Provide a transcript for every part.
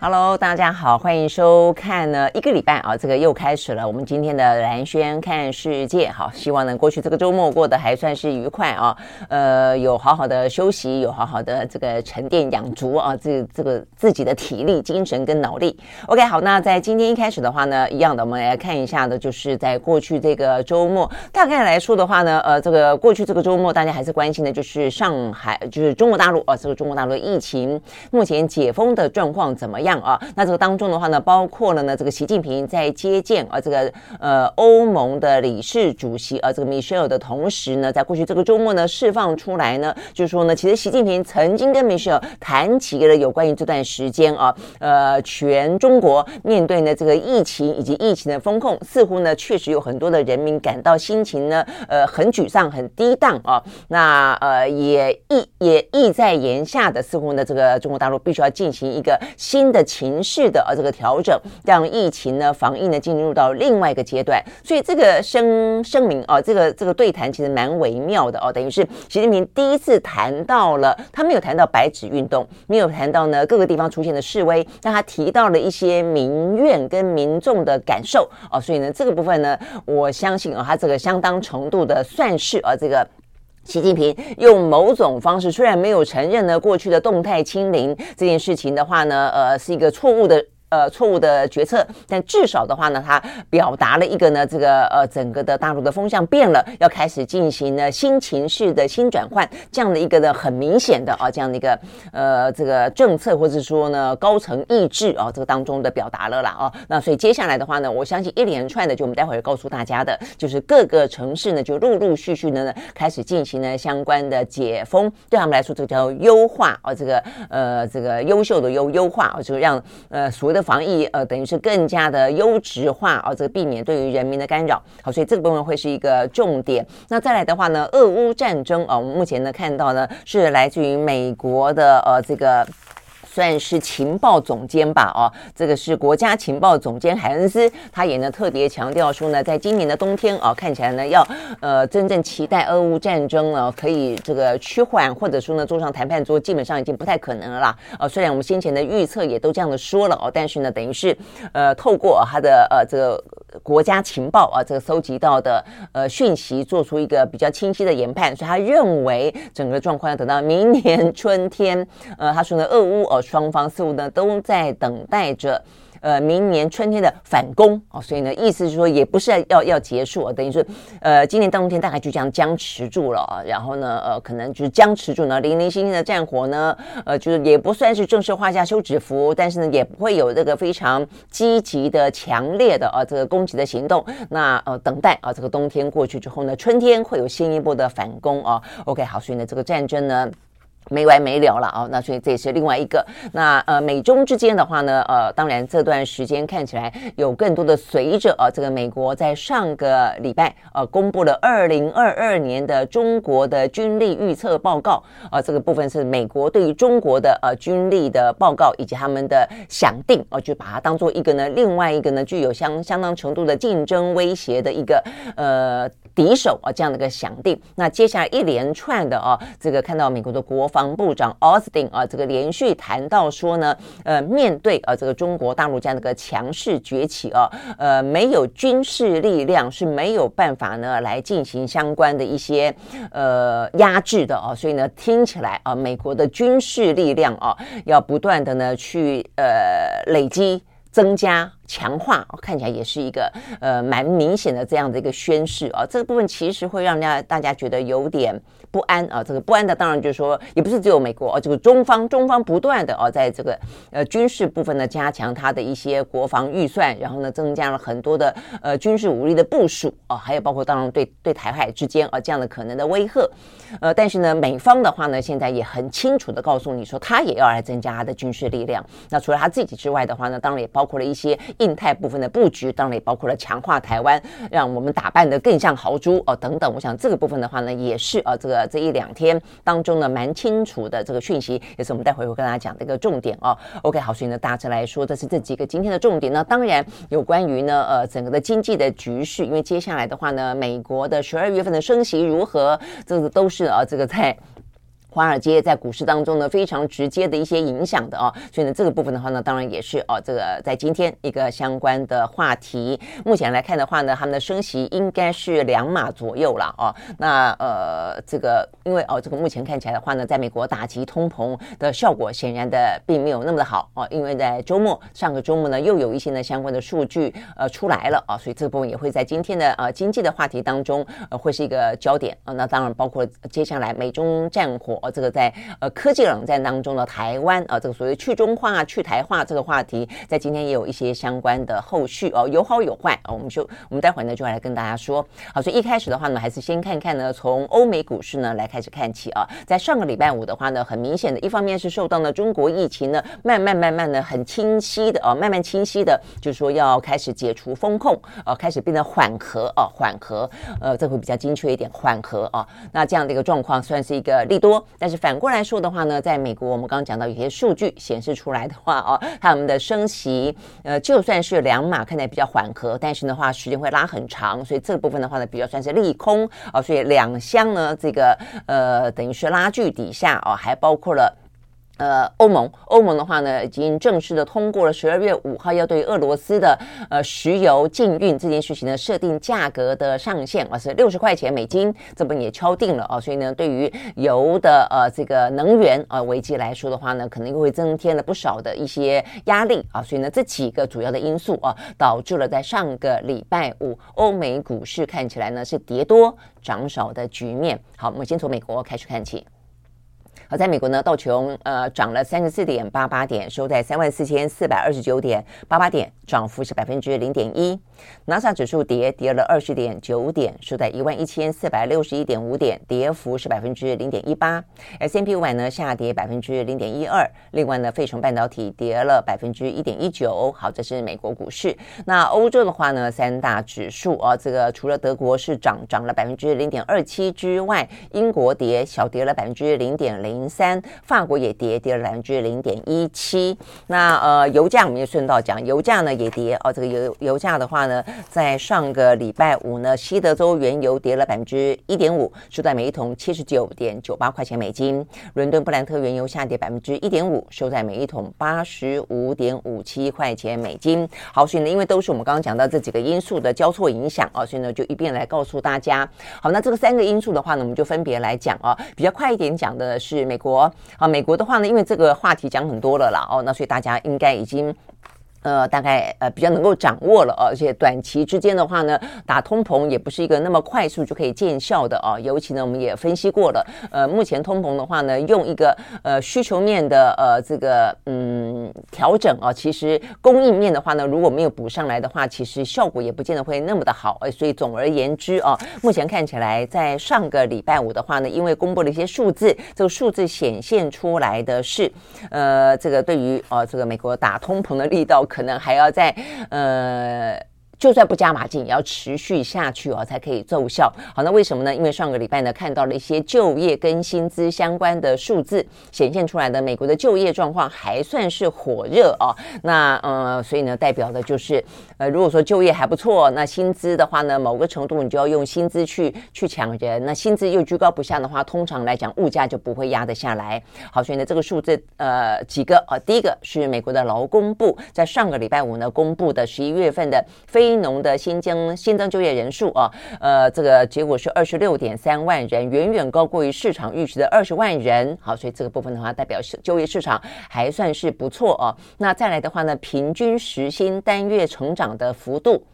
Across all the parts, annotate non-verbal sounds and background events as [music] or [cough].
Hello，大家好，欢迎收看呢一个礼拜啊，这个又开始了。我们今天的蓝轩看世界，好，希望呢过去这个周末过得还算是愉快啊，呃，有好好的休息，有好好的这个沉淀养足啊，这这个自己的体力、精神跟脑力。OK，好，那在今天一开始的话呢，一样的，我们来看一下的，就是在过去这个周末，大概来说的话呢，呃，这个过去这个周末，大家还是关心的就是上海，就是中国大陆啊，这个中国大陆疫情目前解封的状况怎么样？样啊，那这个当中的话呢，包括了呢，这个习近平在接见啊，这个呃欧盟的理事主席啊，这个 Michelle 的同时呢，在过去这个周末呢，释放出来呢，就是说呢，其实习近平曾经跟 Michelle 谈起了有关于这段时间啊，呃，全中国面对呢这个疫情以及疫情的风控，似乎呢确实有很多的人民感到心情呢，呃，很沮丧、很低档啊。那呃，也意也意在言下的，似乎呢，这个中国大陆必须要进行一个新的。情势的啊这个调整，让疫情呢防疫呢进入到另外一个阶段，所以这个声声明啊，这个这个对谈其实蛮微妙的哦，等于是习近平第一次谈到了，他没有谈到白纸运动，没有谈到呢各个地方出现的示威，但他提到了一些民怨跟民众的感受哦，所以呢这个部分呢，我相信啊，他这个相当程度的算是啊这个。习近平用某种方式，虽然没有承认呢过去的动态清零这件事情的话呢，呃，是一个错误的。呃，错误的决策，但至少的话呢，他表达了一个呢，这个呃，整个的大陆的风向变了，要开始进行呢新情势的新转换，这样的一个呢很明显的啊，这样的一个呃这个政策或者说呢高层意志啊，这个当中的表达了啦啊，那所以接下来的话呢，我相信一连串的，就我们待会儿告诉大家的，就是各个城市呢就陆陆续续的呢开始进行呢相关的解封，对他们来说，这叫优化啊，这个呃这个优秀的优优化啊，就让呃所谓的。防疫呃，等于是更加的优质化啊，这个避免对于人民的干扰。好，所以这个部分会是一个重点。那再来的话呢，俄乌战争啊，我们目前呢看到呢是来自于美国的呃这个。算是情报总监吧，哦，这个是国家情报总监海恩斯，他也呢特别强调说呢，在今年的冬天啊，看起来呢要呃真正期待俄乌战争呢可以这个趋缓，或者说呢坐上谈判桌，基本上已经不太可能了啦。呃，虽然我们先前的预测也都这样的说了哦，但是呢，等于是呃透过他的呃这个。国家情报啊，这个搜集到的呃讯息，做出一个比较清晰的研判，所以他认为整个状况要等到明年春天。呃，他说呢，俄乌呃双方似乎呢都在等待着。呃，明年春天的反攻哦，所以呢，意思是说也不是要要结束啊，等于是，呃，今年冬天大概就这样僵持住了啊，然后呢，呃，可能就是僵持住呢，零零星星的战火呢，呃，就是也不算是正式画下休止符，但是呢，也不会有这个非常积极的、强烈的啊这个攻击的行动。那呃，等待啊，这个冬天过去之后呢，春天会有新一波的反攻啊。OK，好，所以呢，这个战争呢。没完没了了啊、哦！那所以这也是另外一个。那呃，美中之间的话呢，呃，当然这段时间看起来有更多的随着啊，这个美国在上个礼拜呃公布了二零二二年的中国的军力预测报告啊、这个部分是美国对于中国的呃军力的报告以及他们的想定啊、呃，就把它当做一个呢，另外一个呢具有相相当程度的竞争威胁的一个呃。敌手啊，这样的一个想定。那接下来一连串的啊，这个看到美国的国防防部长奥斯汀啊，这个连续谈到说呢，呃，面对啊这个中国大陆这样的一个强势崛起啊，呃，没有军事力量是没有办法呢来进行相关的一些呃压制的啊。所以呢，听起来啊，美国的军事力量啊，要不断的呢去呃累积。增加强化，看起来也是一个呃蛮明显的这样的一个宣示啊。这个部分其实会让大家大家觉得有点不安啊。这个不安的当然就是说，也不是只有美国啊，这个中方中方不断的哦，在这个呃军事部分呢加强它的一些国防预算，然后呢增加了很多的呃军事武力的部署啊，还有包括当然对对台海之间啊这样的可能的威吓。呃，但是呢，美方的话呢，现在也很清楚的告诉你说，他也要来增加他的军事力量。那除了他自己之外的话呢，当然也包括了一些印太部分的布局，当然也包括了强化台湾，让我们打扮得更像豪猪哦等等。我想这个部分的话呢，也是啊这个这一两天当中呢蛮清楚的这个讯息，也是我们待会会跟大家讲的一个重点哦。OK，好，所以呢大致来说，这是这几个今天的重点呢。当然有关于呢呃整个的经济的局势，因为接下来的话呢，美国的十二月份的升息如何，这个都是啊这个在。华尔街在股市当中呢，非常直接的一些影响的哦，所以呢，这个部分的话呢，当然也是哦，这个在今天一个相关的话题。目前来看的话呢，他们的升息应该是两码左右了哦。那呃，这个因为哦，这个目前看起来的话呢，在美国打击通膨的效果显然的并没有那么的好哦，因为在周末上个周末呢，又有一些呢相关的数据呃出来了啊，所以这部分也会在今天的呃经济的话题当中呃会是一个焦点啊。那当然包括接下来美中战火。哦这个在呃科技冷战当中的台湾啊，这个所谓去中化、去台化这个话题，在今天也有一些相关的后续哦，有好有坏啊。我们就我们待会呢就来跟大家说。好，所以一开始的话呢，还是先看看呢，从欧美股市呢来开始看起啊。在上个礼拜五的话呢，很明显的一方面是受到呢中国疫情呢慢慢慢慢的很清晰的啊，慢慢清晰的，就是说要开始解除风控啊，开始变得缓和啊，缓和呃，这会比较精确一点，缓和啊。那这样的一个状况算是一个利多。但是反过来说的话呢，在美国，我们刚刚讲到有些数据显示出来的话哦，他们的升息，呃，就算是两码，看起来比较缓和，但是的话时间会拉很长，所以这个部分的话呢，比较算是利空啊、哦。所以两相呢，这个呃，等于是拉锯底下哦，还包括了。呃，欧盟，欧盟的话呢，已经正式的通过了十二月五号要对俄罗斯的呃石油禁运这件事情呢，设定价格的上限，啊是六十块钱美金，这不也敲定了啊？所以呢，对于油的呃这个能源呃危机来说的话呢，可能又会增添了不少的一些压力啊。所以呢，这几个主要的因素啊，导致了在上个礼拜五欧美股市看起来呢是跌多涨少的局面。好，我们先从美国开始看起。好，在美国呢，道琼呃涨了三十四点八八点，收在三万四千四百二十九点八八点，涨幅是百分之零点一。纳斯达克指数跌跌了二十点九点，收在一万一千四百六十一点五点，跌幅是百分之零点一八。S&P 五百呢下跌百分之零点一二。另外呢，费城半导体跌了百分之一点一九。好，这是美国股市。那欧洲的话呢，三大指数啊，这个除了德国是涨涨了百分之零点二七之外，英国跌小跌了百分之零点零。三，法国也跌，跌了百分之零点一七。那呃，油价我们也顺道讲，油价呢也跌哦。这个油油价的话呢，呢在上个礼拜五呢，西德州原油跌了百分之一点五，收在每一桶七十九点九八块钱美金。伦敦布兰特原油下跌百分之一点五，收在每一桶八十五点五七块钱美金。好，所以呢，因为都是我们刚刚讲到这几个因素的交错影响啊，所以呢，就一并来告诉大家。好，那这个三个因素的话呢，我们就分别来讲啊，比较快一点讲的是。美国啊，美国的话呢，因为这个话题讲很多了啦，哦，那所以大家应该已经。呃，大概呃比较能够掌握了，而且短期之间的话呢，打通膨也不是一个那么快速就可以见效的啊。尤其呢，我们也分析过了，呃，目前通膨的话呢，用一个呃需求面的呃这个嗯调整啊，其实供应面的话呢，如果没有补上来的话，其实效果也不见得会那么的好。所以总而言之啊，目前看起来在上个礼拜五的话呢，因为公布了一些数字，这个数字显现出来的是，呃，这个对于呃这个美国打通膨的力道。可能还要在呃。就算不加码进，也要持续下去哦，才可以奏效。好，那为什么呢？因为上个礼拜呢，看到了一些就业跟薪资相关的数字显现出来的，美国的就业状况还算是火热哦。那呃，所以呢，代表的就是呃，如果说就业还不错，那薪资的话呢，某个程度你就要用薪资去去抢人。那薪资又居高不下的话，通常来讲，物价就不会压得下来。好，所以呢，这个数字呃几个啊，第一个是美国的劳工部在上个礼拜五呢公布的十一月份的非新农的新增新增就业人数啊，呃，这个结果是二十六点三万人，远远高过于市场预期的二十万人。好，所以这个部分的话，代表是就业市场还算是不错哦。那再来的话呢，平均时薪单月成长的幅度。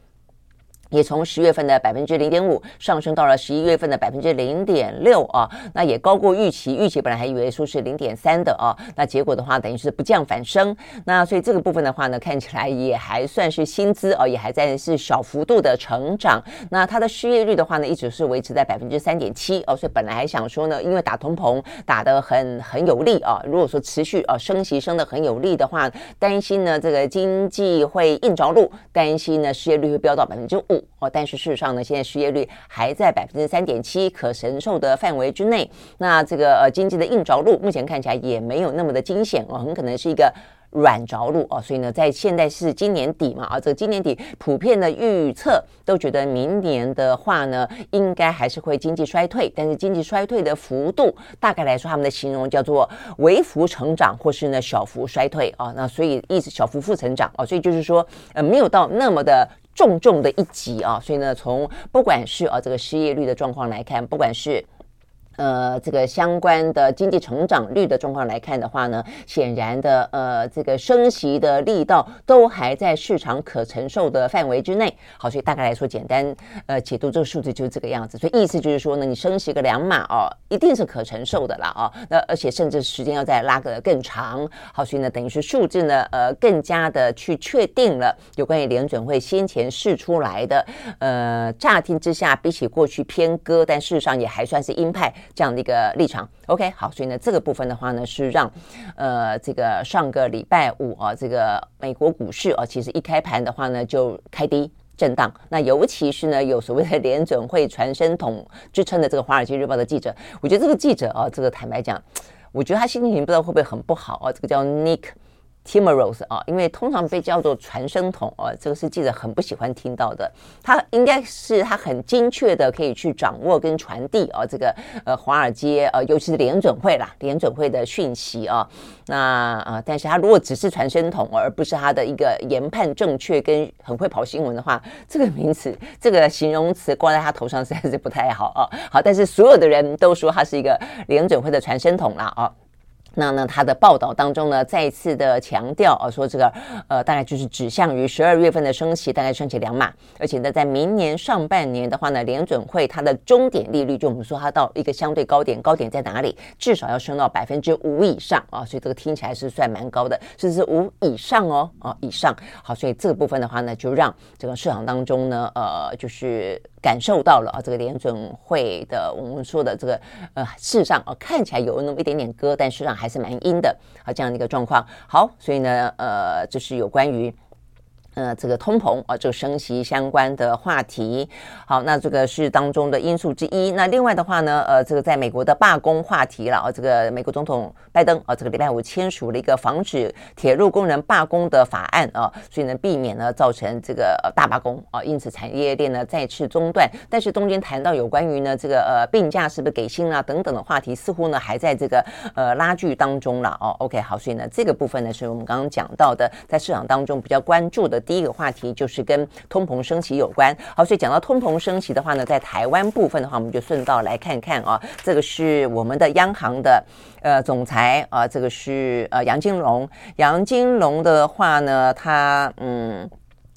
也从十月份的百分之零点五上升到了十一月份的百分之零点六啊，那也高过预期。预期本来还以为说是零点三的啊，那结果的话等于是不降反升。那所以这个部分的话呢，看起来也还算是薪资啊，也还在是小幅度的成长。那它的失业率的话呢，一直是维持在百分之三点七哦。所以本来还想说呢，因为打通膨打得很很有力啊，如果说持续啊升息升得很有力的话，担心呢这个经济会硬着陆，担心呢失业率会飙到百分之五。哦，但是事实上呢，现在失业率还在百分之三点七，可承受的范围之内。那这个呃经济的硬着陆，目前看起来也没有那么的惊险哦，很可能是一个软着陆哦。所以呢，在现在是今年底嘛，啊，这个今年底普遍的预测都觉得明年的话呢，应该还是会经济衰退，但是经济衰退的幅度，大概来说，他们的形容叫做微幅成长，或是呢小幅衰退啊。那所以意思小幅负成长啊，所以就是说呃没有到那么的。重重的一击啊，所以呢，从不管是啊这个失业率的状况来看，不管是。呃，这个相关的经济成长率的状况来看的话呢，显然的，呃，这个升息的力道都还在市场可承受的范围之内。好，所以大概来说，简单呃解读这个数字就是这个样子。所以意思就是说呢，你升息个两码哦，一定是可承受的啦哦。那而且甚至时间要再拉个更长。好，所以呢，等于是数字呢，呃，更加的去确定了有关于联准会先前试出来的，呃，乍听之下比起过去偏鸽，但事实上也还算是鹰派。这样的一个立场，OK，好，所以呢，这个部分的话呢，是让呃这个上个礼拜五啊，这个美国股市啊，其实一开盘的话呢，就开低震荡。那尤其是呢，有所谓的联准会传声筒之称的这个《华尔街日报》的记者，我觉得这个记者啊，这个坦白讲，我觉得他心情不知道会不会很不好啊。这个叫 Nick。Timiraos 啊，因为通常被叫做传声筒啊，这个是记者很不喜欢听到的。他应该是他很精确的可以去掌握跟传递啊，这个呃华尔街呃，尤其是联准会啦，联准会的讯息啊。那啊，但是他如果只是传声筒，而不是他的一个研判正确跟很会跑新闻的话，这个名词这个形容词挂在他头上实在是不太好啊。好，但是所有的人都说他是一个联准会的传声筒啦啊。那呢，他的报道当中呢，再次的强调啊，说这个呃，大概就是指向于十二月份的升息，大概升息两码，而且呢，在明年上半年的话呢，联准会它的终点利率，就我们说它到一个相对高点，高点在哪里？至少要升到百分之五以上啊，所以这个听起来是算蛮高的，是是五以上哦，啊以上。好，所以这个部分的话呢，就让这个市场当中呢，呃，就是。感受到了啊，这个联准会的我们说的这个呃，事实上啊，看起来有那么一点点割，但事实上还是蛮阴的啊，这样的一个状况。好，所以呢，呃，就是有关于。呃，这个通膨啊，这个升息相关的话题，好，那这个是当中的因素之一。那另外的话呢，呃，这个在美国的罢工话题了啊，这个美国总统拜登啊，这个礼拜五签署了一个防止铁路工人罢工的法案啊，所以呢，避免呢造成这个大罢工啊，因此产业链呢再次中断。但是中间谈到有关于呢这个呃病假是不是给薪啊等等的话题，似乎呢还在这个呃拉锯当中了哦。OK，好，所以呢这个部分呢是我们刚刚讲到的，在市场当中比较关注的。第一个话题就是跟通膨升级有关，好，所以讲到通膨升级的话呢，在台湾部分的话，我们就顺道来看看啊，这个是我们的央行的呃总裁啊，这个是呃杨金龙，杨金龙的话呢，他嗯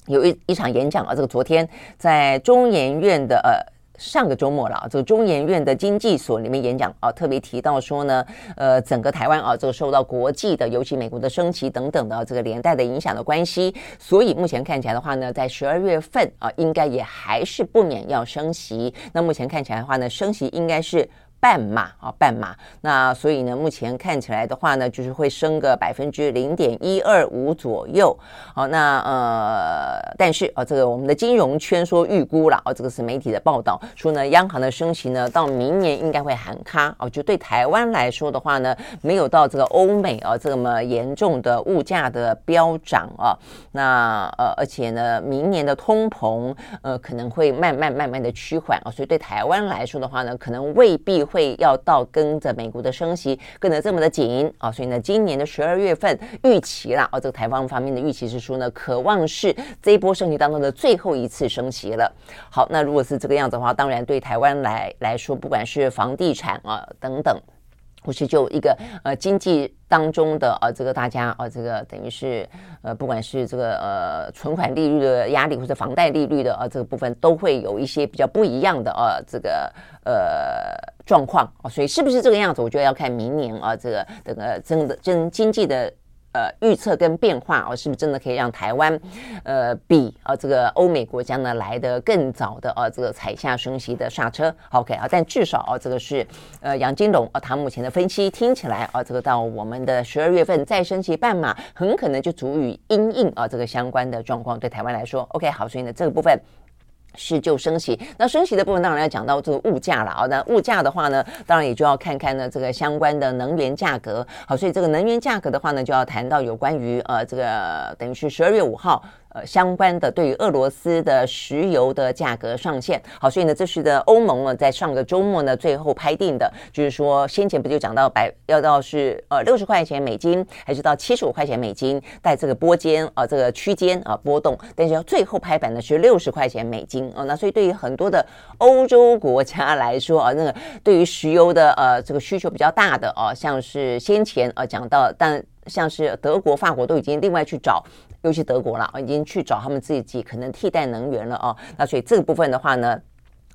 有一一场演讲啊，这个昨天在中研院的呃。上个周末了，这个中研院的经济所里面演讲啊，特别提到说呢，呃，整个台湾啊，这个受到国际的，尤其美国的升息等等的这个连带的影响的关系，所以目前看起来的话呢，在十二月份啊，应该也还是不免要升息。那目前看起来的话呢，升息应该是。半码啊，半码。那所以呢，目前看起来的话呢，就是会升个百分之零点一二五左右。好，那呃，但是啊，这个我们的金融圈说预估了啊，这个是媒体的报道说呢，央行的升息呢，到明年应该会喊卡哦。就对台湾来说的话呢，没有到这个欧美啊这么严重的物价的飙涨啊。那呃，而且呢，明年的通膨呃可能会慢慢慢慢的趋缓啊。所以对台湾来说的话呢，可能未必。会要到跟着美国的升息跟得这么的紧啊，所以呢，今年的十二月份预期啦，哦，这个台湾方面的预期是说呢，渴望是这一波升息当中的最后一次升息了。好，那如果是这个样子的话，当然对台湾来来说，不管是房地产啊等等。或是就一个呃经济当中的呃这个大家呃这个等于是呃不管是这个呃存款利率的压力或者房贷利率的呃这个部分都会有一些比较不一样的呃这个呃状况啊，所以是不是这个样子？我觉得要看明年啊这个这个真的真经济的。呃，预测跟变化哦，是不是真的可以让台湾，呃，比啊这个欧美国家呢来得更早的啊这个踩下升息的刹车？OK 啊，但至少啊这个是呃杨金龙啊他目前的分析听起来啊这个到我们的十二月份再升息半码，很可能就足以因应啊这个相关的状况对台湾来说，OK 好，所以呢这个部分。是就升息，那升息的部分当然要讲到这个物价了啊。那物价的话呢，当然也就要看看呢这个相关的能源价格。好，所以这个能源价格的话呢，就要谈到有关于呃这个等于是十二月五号。呃，相关的对于俄罗斯的石油的价格上限，好，所以呢，这是的欧盟呢，在上个周末呢，最后拍定的，就是说，先前不就讲到百要到是呃六十块钱美金，还是到七十五块钱美金，在这个波间啊、这个区间啊波动，但是要最后拍板的是六十块钱美金啊、那所以对于很多的欧洲国家来说啊，那个对于石油的呃这个需求比较大的啊，像是先前啊讲到，但像是德国、法国都已经另外去找。尤其德国了啊，已经去找他们自己可能替代能源了啊，那所以这部分的话呢。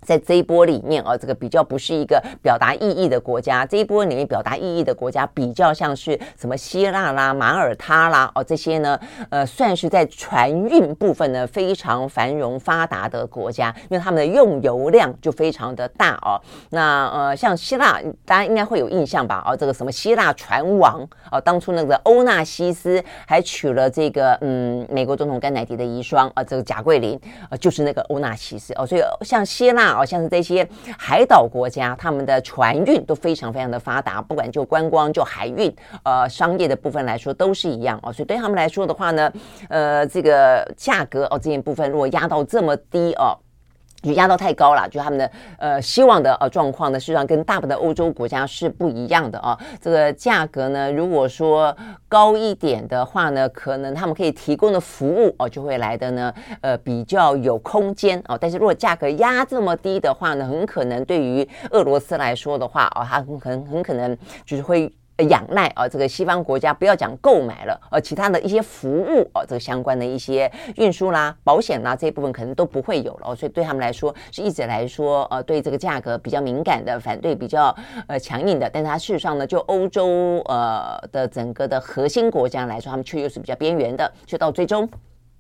在这一波里面啊，这个比较不是一个表达意义的国家。这一波里面表达意义的国家，比较像是什么希腊啦、马耳他啦哦，这些呢，呃，算是在船运部分呢非常繁荣发达的国家，因为他们的用油量就非常的大哦。那呃，像希腊，大家应该会有印象吧？哦，这个什么希腊船王哦，当初那个欧纳西斯还娶了这个嗯美国总统甘乃迪的遗孀啊，这个贾桂琳啊，就是那个欧纳西斯哦。所以像希腊。好像是这些海岛国家，他们的船运都非常非常的发达，不管就观光、就海运，呃，商业的部分来说都是一样哦。所以对他们来说的话呢，呃，这个价格哦，这件部分如果压到这么低哦。就压到太高了，就他们的呃希望的呃状况呢，事实上跟大部分的欧洲国家是不一样的啊。这个价格呢，如果说高一点的话呢，可能他们可以提供的服务哦就会来的呢呃比较有空间哦。但是如果价格压这么低的话呢，很可能对于俄罗斯来说的话哦，它很很很可能就是会。仰赖啊，这个西方国家不要讲购买了，呃其他的一些服务啊，这个相关的一些运输啦、保险啦这一部分可能都不会有了，所以对他们来说是一直来说呃，对这个价格比较敏感的，反对比较呃强硬的。但是它事实上呢，就欧洲呃的整个的核心国家来说，他们却又是比较边缘的，就到最终。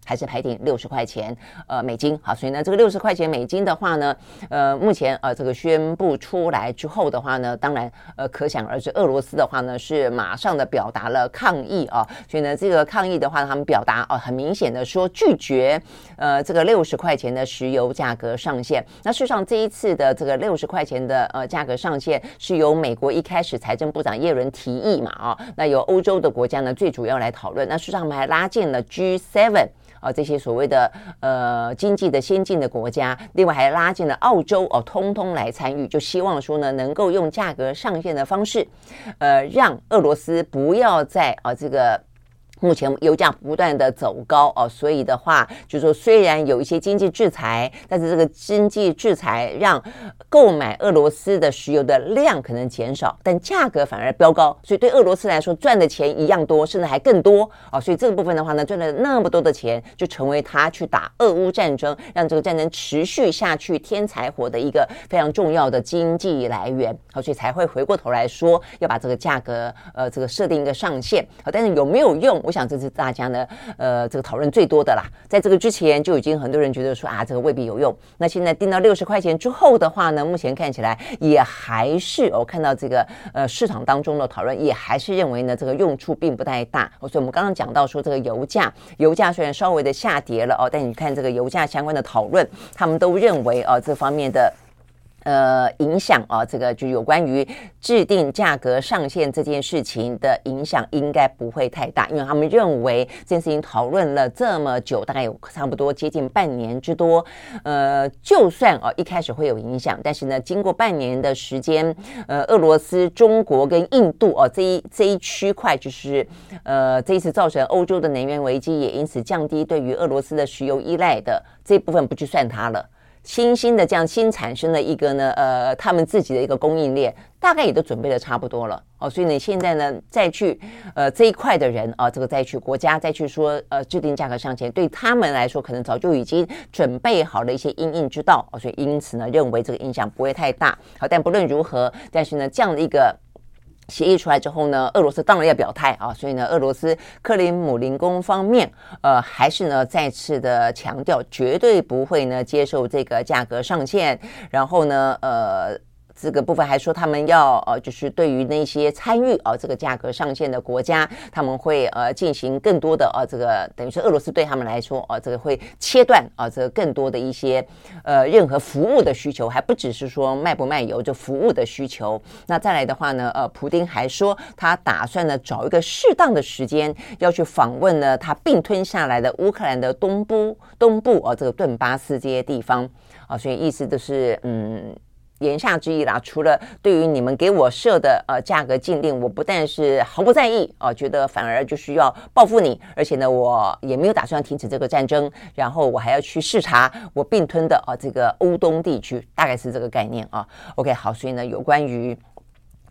还是排定六十块钱，呃，美金好，所以呢，这个六十块钱美金的话呢，呃，目前呃，这个宣布出来之后的话呢，当然呃，可想而知，俄罗斯的话呢是马上的表达了抗议啊，所以呢，这个抗议的话，他们表达哦、很明显的说拒绝呃这个六十块钱的石油价格上限。那事实上，这一次的这个六十块钱的呃价格上限是由美国一开始财政部长耶伦提议嘛啊，那由欧洲的国家呢最主要来讨论。那事实上，我们还拉进了 G7。啊，这些所谓的呃经济的先进的国家，另外还拉进了澳洲哦，通通来参与，就希望说呢，能够用价格上限的方式，呃，让俄罗斯不要再啊这个。目前油价不断的走高哦，所以的话，就说虽然有一些经济制裁，但是这个经济制裁让购买俄罗斯的石油的量可能减少，但价格反而飙高，所以对俄罗斯来说赚的钱一样多，甚至还更多哦！所以这个部分的话呢，赚了那么多的钱，就成为他去打俄乌战争，让这个战争持续下去添柴火的一个非常重要的经济来源。好，所以才会回过头来说要把这个价格呃这个设定一个上限。好，但是有没有用？我想这是大家呢，呃，这个讨论最多的啦。在这个之前就已经很多人觉得说啊，这个未必有用。那现在定到六十块钱之后的话呢，目前看起来也还是我、哦、看到这个呃市场当中的讨论，也还是认为呢这个用处并不太大。所以我们刚刚讲到说这个油价，油价虽然稍微的下跌了哦，但你看这个油价相关的讨论，他们都认为哦这方面的。呃，影响啊，这个就有关于制定价格上限这件事情的影响，应该不会太大，因为他们认为这件事情讨论了这么久，大概有差不多接近半年之多。呃，就算啊一开始会有影响，但是呢，经过半年的时间，呃，俄罗斯、中国跟印度哦这一这一区块，就是呃这一次造成欧洲的能源危机，也因此降低对于俄罗斯的石油依赖的这一部分，不去算它了。新兴的这样新产生的一个呢，呃，他们自己的一个供应链，大概也都准备的差不多了哦。所以呢，现在呢，再去呃这一块的人啊，这个再去国家再去说呃制定价格上限，对他们来说，可能早就已经准备好了一些因应之道哦。所以因此呢，认为这个影响不会太大。好，但不论如何，但是呢，这样的一个。协议出来之后呢，俄罗斯当然要表态啊，所以呢，俄罗斯克林姆林宫方面，呃，还是呢再次的强调，绝对不会呢接受这个价格上限，然后呢，呃。这个部分还说他们要呃，就是对于那些参与啊这个价格上限的国家，他们会呃进行更多的啊这个等于是俄罗斯对他们来说啊这个会切断啊这个更多的一些呃任何服务的需求，还不只是说卖不卖油就服务的需求。那再来的话呢，呃，普丁还说他打算呢找一个适当的时间要去访问呢他并吞下来的乌克兰的东部东部啊这个顿巴斯这些地方啊，所以意思就是嗯。言下之意啦，除了对于你们给我设的呃价格禁令，我不但是毫不在意啊，觉得反而就是要报复你，而且呢，我也没有打算停止这个战争，然后我还要去视察我并吞的啊这个欧东地区，大概是这个概念啊。OK，好，所以呢，有关于。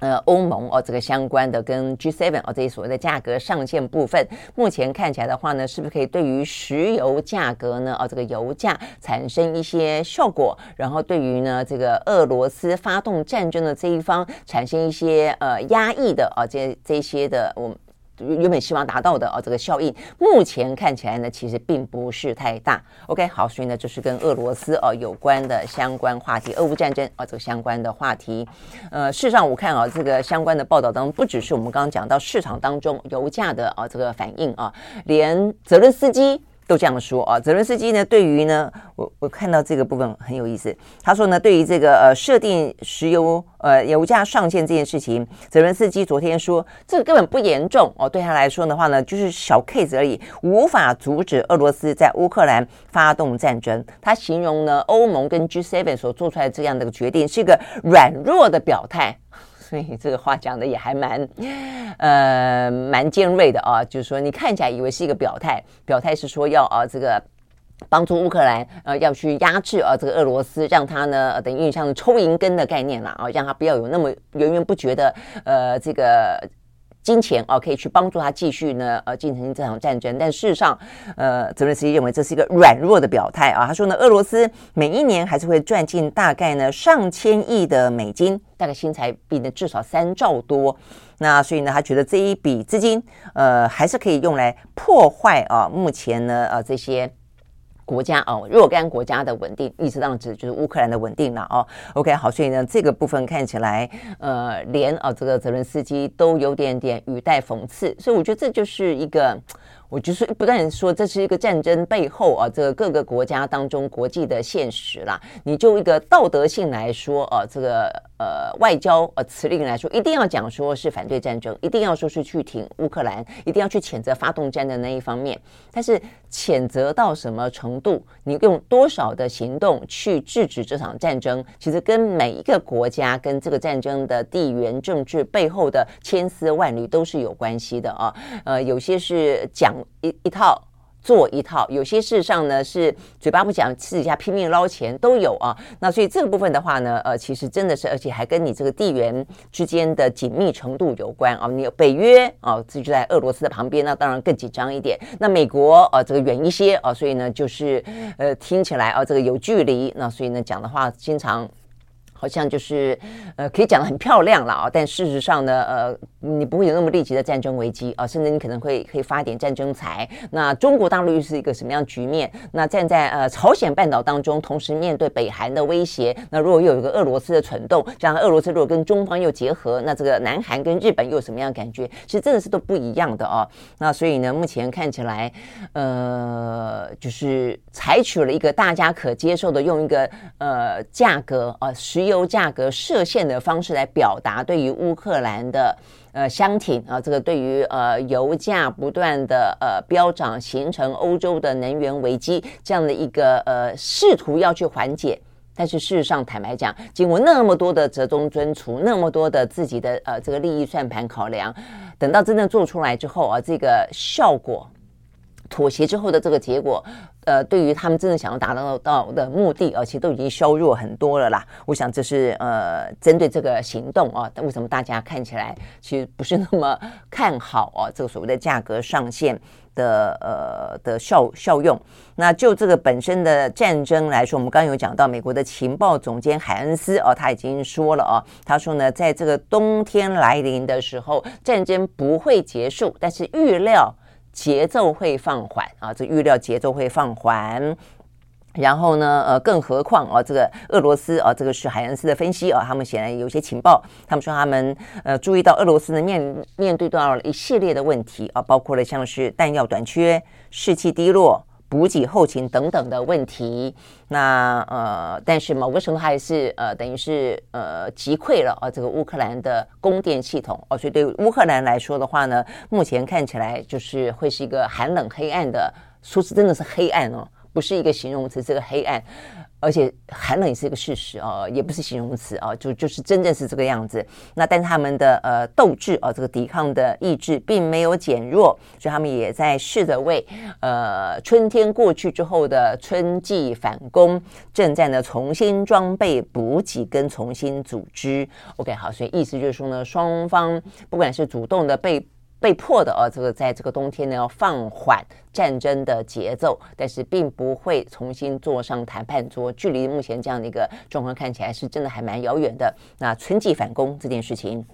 呃，欧盟哦，这个相关的跟 G7 哦这些所谓的价格上限部分，目前看起来的话呢，是不是可以对于石油价格呢，哦这个油价产生一些效果？然后对于呢这个俄罗斯发动战争的这一方产生一些呃压抑的啊这这些的我们。原本希望达到的啊，这个效应目前看起来呢，其实并不是太大。OK，好，所以呢，就是跟俄罗斯啊有关的相关话题，俄乌战争啊这个相关的话题。呃，事实上我看啊，这个相关的报道当中，不只是我们刚刚讲到市场当中油价的啊这个反应啊，连泽伦斯基。都这样说啊，泽伦斯基呢，对于呢，我我看到这个部分很有意思。他说呢，对于这个呃设定石油呃油价上限这件事情，泽伦斯基昨天说，这个根本不严重哦，对他来说的话呢，就是小 case 而已，无法阻止俄罗斯在乌克兰发动战争。他形容呢，欧盟跟 G7 所做出来这样的一个决定是一个软弱的表态。所以这个话讲的也还蛮，呃，蛮尖锐的啊。就是说，你看起来以为是一个表态，表态是说要啊，这个帮助乌克兰，呃，要去压制啊，这个俄罗斯，让他呢，等于像抽银根的概念了啊，让他不要有那么源源不绝的呃这个。金钱啊，可以去帮助他继续呢，呃，进行这场战争。但事实上，呃，泽伦斯基认为这是一个软弱的表态啊。他说呢，俄罗斯每一年还是会赚进大概呢上千亿的美金，大概新台币呢至少三兆多。那所以呢，他觉得这一笔资金，呃，还是可以用来破坏啊，目前呢，呃，这些。国家哦，若干国家的稳定，意思当指就是乌克兰的稳定了哦。OK，好，所以呢，这个部分看起来，呃，连啊这个泽伦斯基都有点点语带讽刺，所以我觉得这就是一个。我就是不断说，这是一个战争背后啊，这个各个国家当中国际的现实啦。你就一个道德性来说啊，这个呃外交呃辞令来说，一定要讲说是反对战争，一定要说是去挺乌克兰，一定要去谴责发动战的那一方面。但是谴责到什么程度，你用多少的行动去制止这场战争，其实跟每一个国家跟这个战争的地缘政治背后的千丝万缕都是有关系的啊。呃，有些是讲。一一套做一套，有些事上呢是嘴巴不讲，私底下拼命捞钱都有啊。那所以这个部分的话呢，呃，其实真的是，而且还跟你这个地缘之间的紧密程度有关啊。你有北约啊，这就在俄罗斯的旁边，那当然更紧张一点。那美国啊，这个远一些啊，所以呢就是呃听起来啊，这个有距离。那所以呢讲的话经常。好像就是，呃，可以讲得很漂亮了啊，但事实上呢，呃，你不会有那么立即的战争危机啊，甚至你可能会可以发点战争财。那中国大陆又是一个什么样局面？那站在呃朝鲜半岛当中，同时面对北韩的威胁，那如果又有一个俄罗斯的蠢动，这样俄罗斯如果跟中方又结合，那这个南韩跟日本又有什么样的感觉？其实真的是都不一样的啊。那所以呢，目前看起来，呃，就是采取了一个大家可接受的，用一个呃价格啊，石。油价格设限的方式来表达对于乌克兰的呃相挺啊，这个对于呃油价不断的呃飙涨，形成欧洲的能源危机这样的一个呃试图要去缓解，但是事实上坦白讲，经过那么多的折中尊厨，那么多的自己的呃这个利益算盘考量，等到真正做出来之后啊，这个效果。妥协之后的这个结果，呃，对于他们真正想要达到到的目的，而且都已经削弱很多了啦。我想这是呃，针对这个行动啊，为什么大家看起来其实不是那么看好啊？这个所谓的价格上限的呃的效效用。那就这个本身的战争来说，我们刚刚有讲到，美国的情报总监海恩斯哦，他已经说了哦，他说呢，在这个冬天来临的时候，战争不会结束，但是预料。节奏会放缓啊，这预料节奏会放缓。然后呢，呃，更何况啊，这个俄罗斯啊，这个是海恩斯的分析啊，他们显然有些情报，他们说他们呃注意到俄罗斯呢面面对到了一系列的问题啊，包括了像是弹药短缺、士气低落。补给后勤等等的问题，那呃，但是某个程度还是呃，等于是呃击溃了啊这个乌克兰的供电系统哦，所以对乌克兰来说的话呢，目前看起来就是会是一个寒冷黑暗的，说是真的是黑暗哦，不是一个形容词，这个黑暗。而且寒冷也是一个事实啊，也不是形容词啊，就就是真正是这个样子。那但是他们的呃斗志啊，这个抵抗的意志并没有减弱，所以他们也在试着为呃春天过去之后的春季反攻正在呢重新装备补给跟重新组织。OK，好，所以意思就是说呢，双方不管是主动的被。被迫的啊，这个在这个冬天呢，要放缓战争的节奏，但是并不会重新坐上谈判桌。距离目前这样的一个状况看起来是真的还蛮遥远的。那春季反攻这件事情，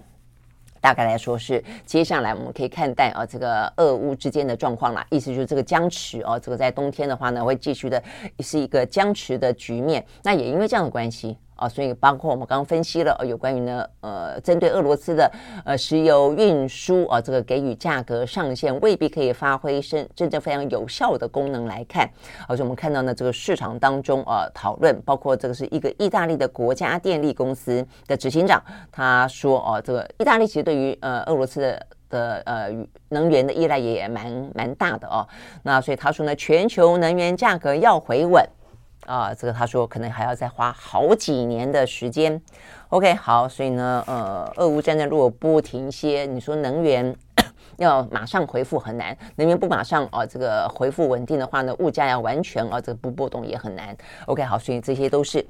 大概来说是接下来我们可以看待啊，这个俄乌之间的状况啦。意思就是这个僵持哦，这个在冬天的话呢，会继续的是一个僵持的局面。那也因为这样的关系。啊，所以包括我们刚刚分析了有关于呢，呃，针对俄罗斯的呃石油运输啊，这个给予价格上限未必可以发挥真真正非常有效的功能来看，而且我们看到呢，这个市场当中啊讨论，包括这个是一个意大利的国家电力公司的执行长，他说哦，这个意大利其实对于呃俄罗斯的的呃能源的依赖也蛮蛮大的哦，那所以他说呢，全球能源价格要回稳。啊，这个他说可能还要再花好几年的时间。OK，好，所以呢，呃，俄乌战争如果不停歇，你说能源 [coughs] 要马上回复很难，能源不马上啊，这个回复稳定的话呢，物价要完全啊，这个不波动也很难。OK，好，所以这些都是。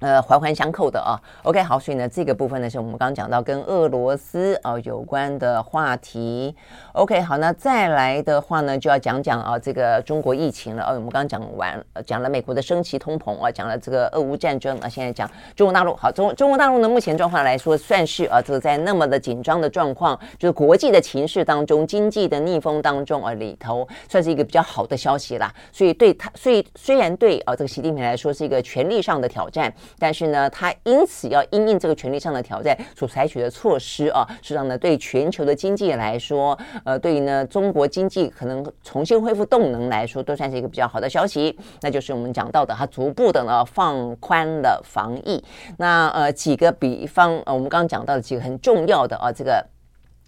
呃，环环相扣的啊。OK，好，所以呢，这个部分呢是我们刚刚讲到跟俄罗斯啊有关的话题。OK，好，那再来的话呢，就要讲讲啊这个中国疫情了。哦，我们刚刚讲完，讲了美国的升级通膨啊，讲了这个俄乌战争啊，现在讲中国大陆。好，中中国大陆呢，目前状况来说，算是啊这个在那么的紧张的状况，就是国际的情势当中，经济的逆风当中啊里头，算是一个比较好的消息啦。所以对他，所以虽然对啊这个习近平来说是一个权力上的挑战。但是呢，他因此要因应这个权力上的挑战所采取的措施啊，实际上呢，对全球的经济来说，呃，对于呢中国经济可能重新恢复动能来说，都算是一个比较好的消息。那就是我们讲到的，它逐步的呢放宽了防疫。那呃几个比方，呃，我们刚刚讲到的几个很重要的啊，这个。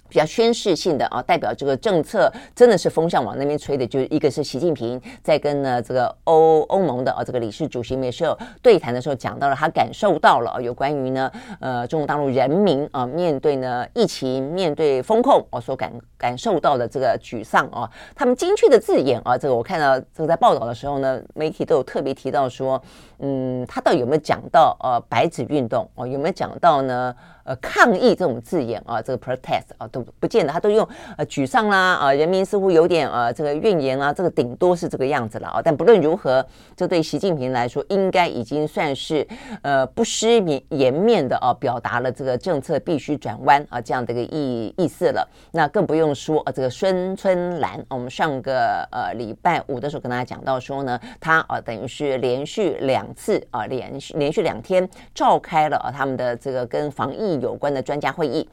比较宣示性的啊，代表这个政策真的是风向往那边吹的，就是一个是习近平在跟呢这个欧欧盟的啊这个理事主席梅舍对谈的时候讲到了，他感受到了有关于呢呃中国大陆人民啊面对呢疫情面对风控啊所感感受到的这个沮丧啊，他们精确的字眼啊，这个我看到这个在报道的时候呢，媒体都有特别提到说，嗯，他到底有没有讲到呃白纸运动哦，有没有讲到呢？呃，抗议这种字眼啊，这个 protest 啊，都不见得，他都用呃沮丧啦啊，人民似乎有点呃这个怨言啊，这个顶多是这个样子了啊。但不论如何，这对习近平来说，应该已经算是呃不失颜面的啊，表达了这个政策必须转弯啊这样的一个意意思了。那更不用说啊，这个孙春兰，我们上个呃礼拜五的时候跟大家讲到说呢，他啊等于是连续两次啊连续连续两天召开了啊他们的这个跟防疫。有关的专家会议。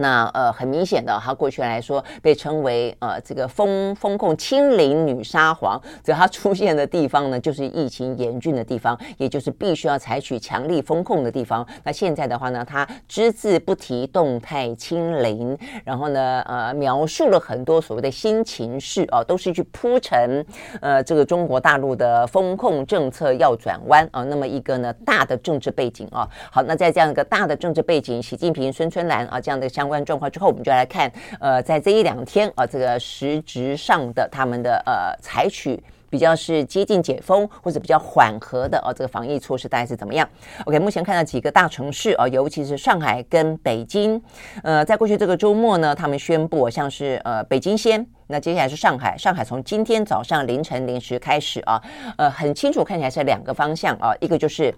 那呃，很明显的，他过去来说被称为呃这个封风控清零女沙皇，只要他出现的地方呢，就是疫情严峻的地方，也就是必须要采取强力风控的地方。那现在的话呢，他只字不提动态清零，然后呢，呃，描述了很多所谓的新情势啊，都是去铺陈呃这个中国大陆的风控政策要转弯啊，那么一个呢大的政治背景啊。好，那在这样一个大的政治背景，习近平、孙春兰啊这样的相。相关状况之后，我们就来看呃，在这一两天啊，这个实质上的他们的呃采取。比较是接近解封或者比较缓和的哦，这个防疫措施大概是怎么样？OK，目前看到几个大城市啊，尤其是上海跟北京，呃，在过去这个周末呢，他们宣布像是呃北京先，那接下来是上海，上海从今天早上凌晨零时开始啊，呃，很清楚看起来是两个方向啊，一个就是。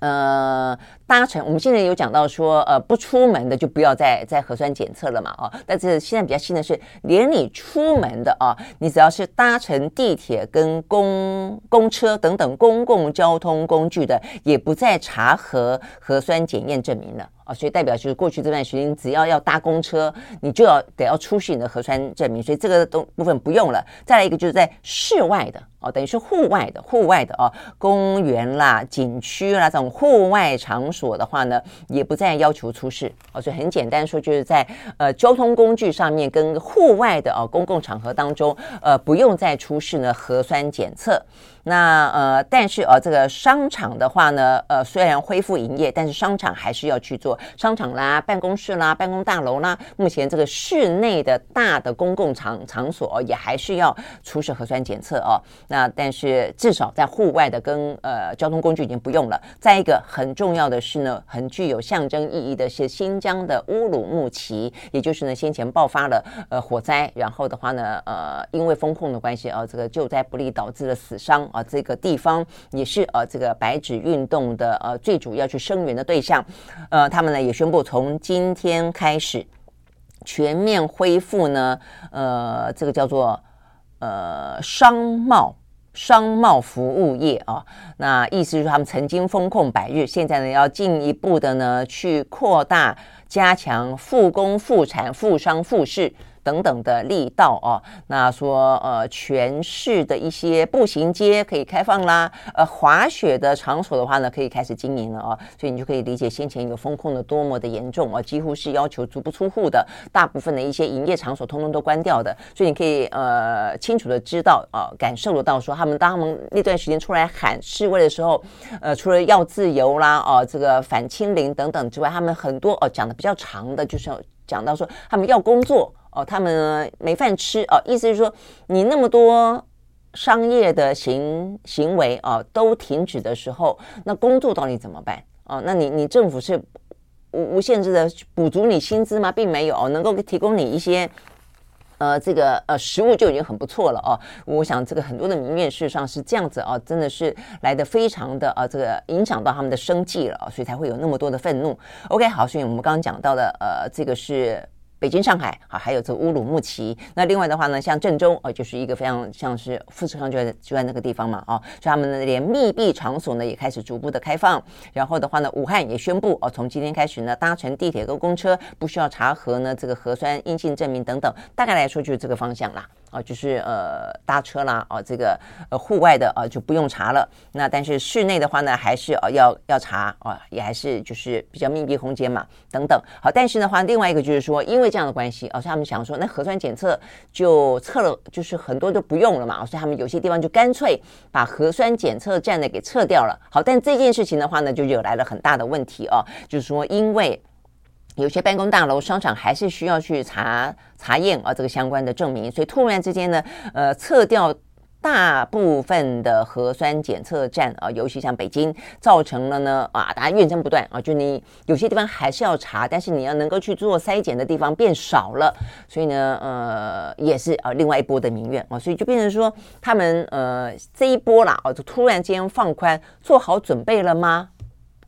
呃，搭乘我们现在有讲到说，呃，不出门的就不要再再核酸检测了嘛，哦，但是现在比较新的是，连你出门的啊，你只要是搭乘地铁跟公公车等等公共交通工具的，也不再查核核酸检验证明了。所以代表就是过去这段时间，只要要搭公车，你就要得要出示你的核酸证明，所以这个东部分不用了。再来一个就是在室外的哦，等于是户外的，户外的哦，公园啦、景区啦这种户外场所的话呢，也不再要求出示哦。所以很简单说，就是在呃交通工具上面跟户外的哦公共场合当中，呃不用再出示呢核酸检测。那呃，但是呃，这个商场的话呢，呃，虽然恢复营业，但是商场还是要去做商场啦、办公室啦、办公大楼啦。目前这个室内的大的公共场场所也还是要出示核酸检测哦。那但是至少在户外的跟呃交通工具已经不用了。再一个很重要的是呢，很具有象征意义的是新疆的乌鲁木齐，也就是呢先前爆发了呃火灾，然后的话呢，呃，因为风控的关系啊，这个救灾不力导致了死伤。啊，这个地方也是呃，这个白纸运动的呃最主要去声援的对象，呃，他们呢也宣布从今天开始全面恢复呢，呃，这个叫做呃商贸商贸服务业啊，那意思就是他们曾经封控百日，现在呢要进一步的呢去扩大加强复工复产复商复市。等等的力道哦，那说呃，全市的一些步行街可以开放啦，呃，滑雪的场所的话呢，可以开始经营了哦，所以你就可以理解先前有封控的多么的严重啊，几乎是要求足不出户的，大部分的一些营业场所通通都关掉的，所以你可以呃清楚的知道啊，感受得到说他们当他们那段时间出来喊示威的时候，呃，除了要自由啦，哦，这个反清零等等之外，他们很多哦讲的比较长的，就是讲到说他们要工作。哦，他们没饭吃哦，意思是说，你那么多商业的行行为哦都停止的时候，那工作到底怎么办？哦，那你你政府是无无限制的补足你薪资吗？并没有，能够提供你一些呃这个呃食物就已经很不错了哦。我想这个很多的民怨事实上是这样子哦，真的是来的非常的啊，这个影响到他们的生计了，所以才会有那么多的愤怒。OK，好，所以我们刚刚讲到的呃这个是。北京、上海，好，还有这乌鲁木齐。那另外的话呢，像郑州，哦，就是一个非常像是富士康就在就在那个地方嘛，哦，所以他们呢连密闭场所呢也开始逐步的开放。然后的话呢，武汉也宣布，哦，从今天开始呢，搭乘地铁跟公车不需要查核呢这个核酸阴性证明等等。大概来说就是这个方向啦。啊，就是呃搭车啦，啊这个呃户外的啊就不用查了。那但是室内的话呢，还是啊要要查啊，也还是就是比较密闭空间嘛，等等。好，但是的话，另外一个就是说，因为这样的关系，啊，所以他们想说，那核酸检测就测了，就是很多都不用了嘛，所以他们有些地方就干脆把核酸检测站呢给撤掉了。好，但这件事情的话呢，就惹来了很大的问题啊，就是说因为。有些办公大楼、商场还是需要去查查验啊，这个相关的证明，所以突然之间呢，呃，撤掉大部分的核酸检测站啊，尤其像北京，造成了呢啊，大家怨声不断啊，就你有些地方还是要查，但是你要能够去做筛检的地方变少了，所以呢，呃，也是啊，另外一波的民怨啊，所以就变成说他们呃这一波啦啊，就突然间放宽，做好准备了吗？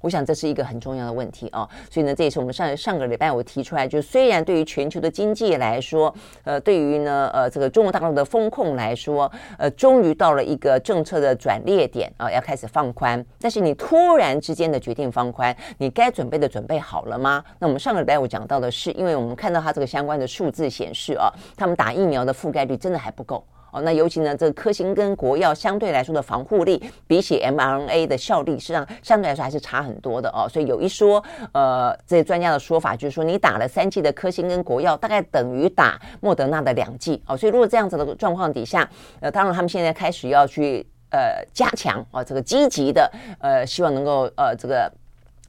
我想这是一个很重要的问题啊，所以呢，这也是我们上上个礼拜我提出来，就虽然对于全球的经济来说，呃，对于呢，呃，这个中国大陆的风控来说，呃，终于到了一个政策的转捩点啊，要开始放宽。但是你突然之间的决定放宽，你该准备的准备好了吗？那我们上个礼拜我讲到的是，因为我们看到它这个相关的数字显示啊，他们打疫苗的覆盖率真的还不够。哦，那尤其呢，这个科兴跟国药相对来说的防护力，比起 mRNA 的效力，实际上相对来说还是差很多的哦。所以有一说，呃，这些专家的说法就是说，你打了三剂的科兴跟国药，大概等于打莫德纳的两剂哦。所以如果这样子的状况底下，呃，当然他们现在开始要去呃加强啊，这个积极的呃，希望能够呃这个。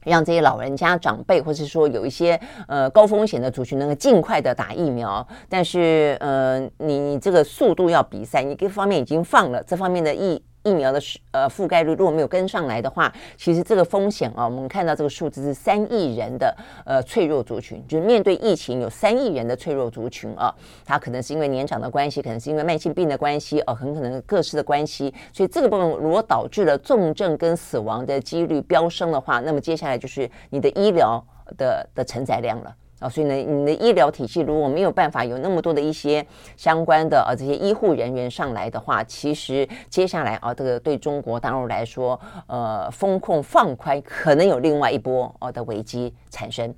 让这些老人家、长辈，或者是说有一些呃高风险的族群，能够尽快的打疫苗。但是，呃，你这个速度要比赛，你各方面已经放了这方面的疫疫苗的呃覆盖率，如果没有跟上来的话，其实这个风险啊，我们看到这个数字是三亿人的呃脆弱族群，就是面对疫情有三亿人的脆弱族群啊，他可能是因为年长的关系，可能是因为慢性病的关系，哦、很可能各式的关系，所以这个部分如果导致了重症跟死亡的几率飙升的话，那么接下来就是你的医疗的的承载量了。啊，所以呢，你的医疗体系如果没有办法有那么多的一些相关的啊这些医护人员上来的话，其实接下来啊，这个对中国大陆来说，呃，风控放宽可能有另外一波哦的危机产生，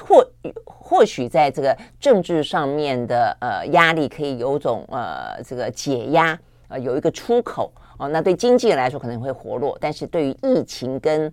或或许在这个政治上面的呃压力可以有种呃这个解压，呃有一个出口。哦，那对经济来说可能会活络，但是对于疫情跟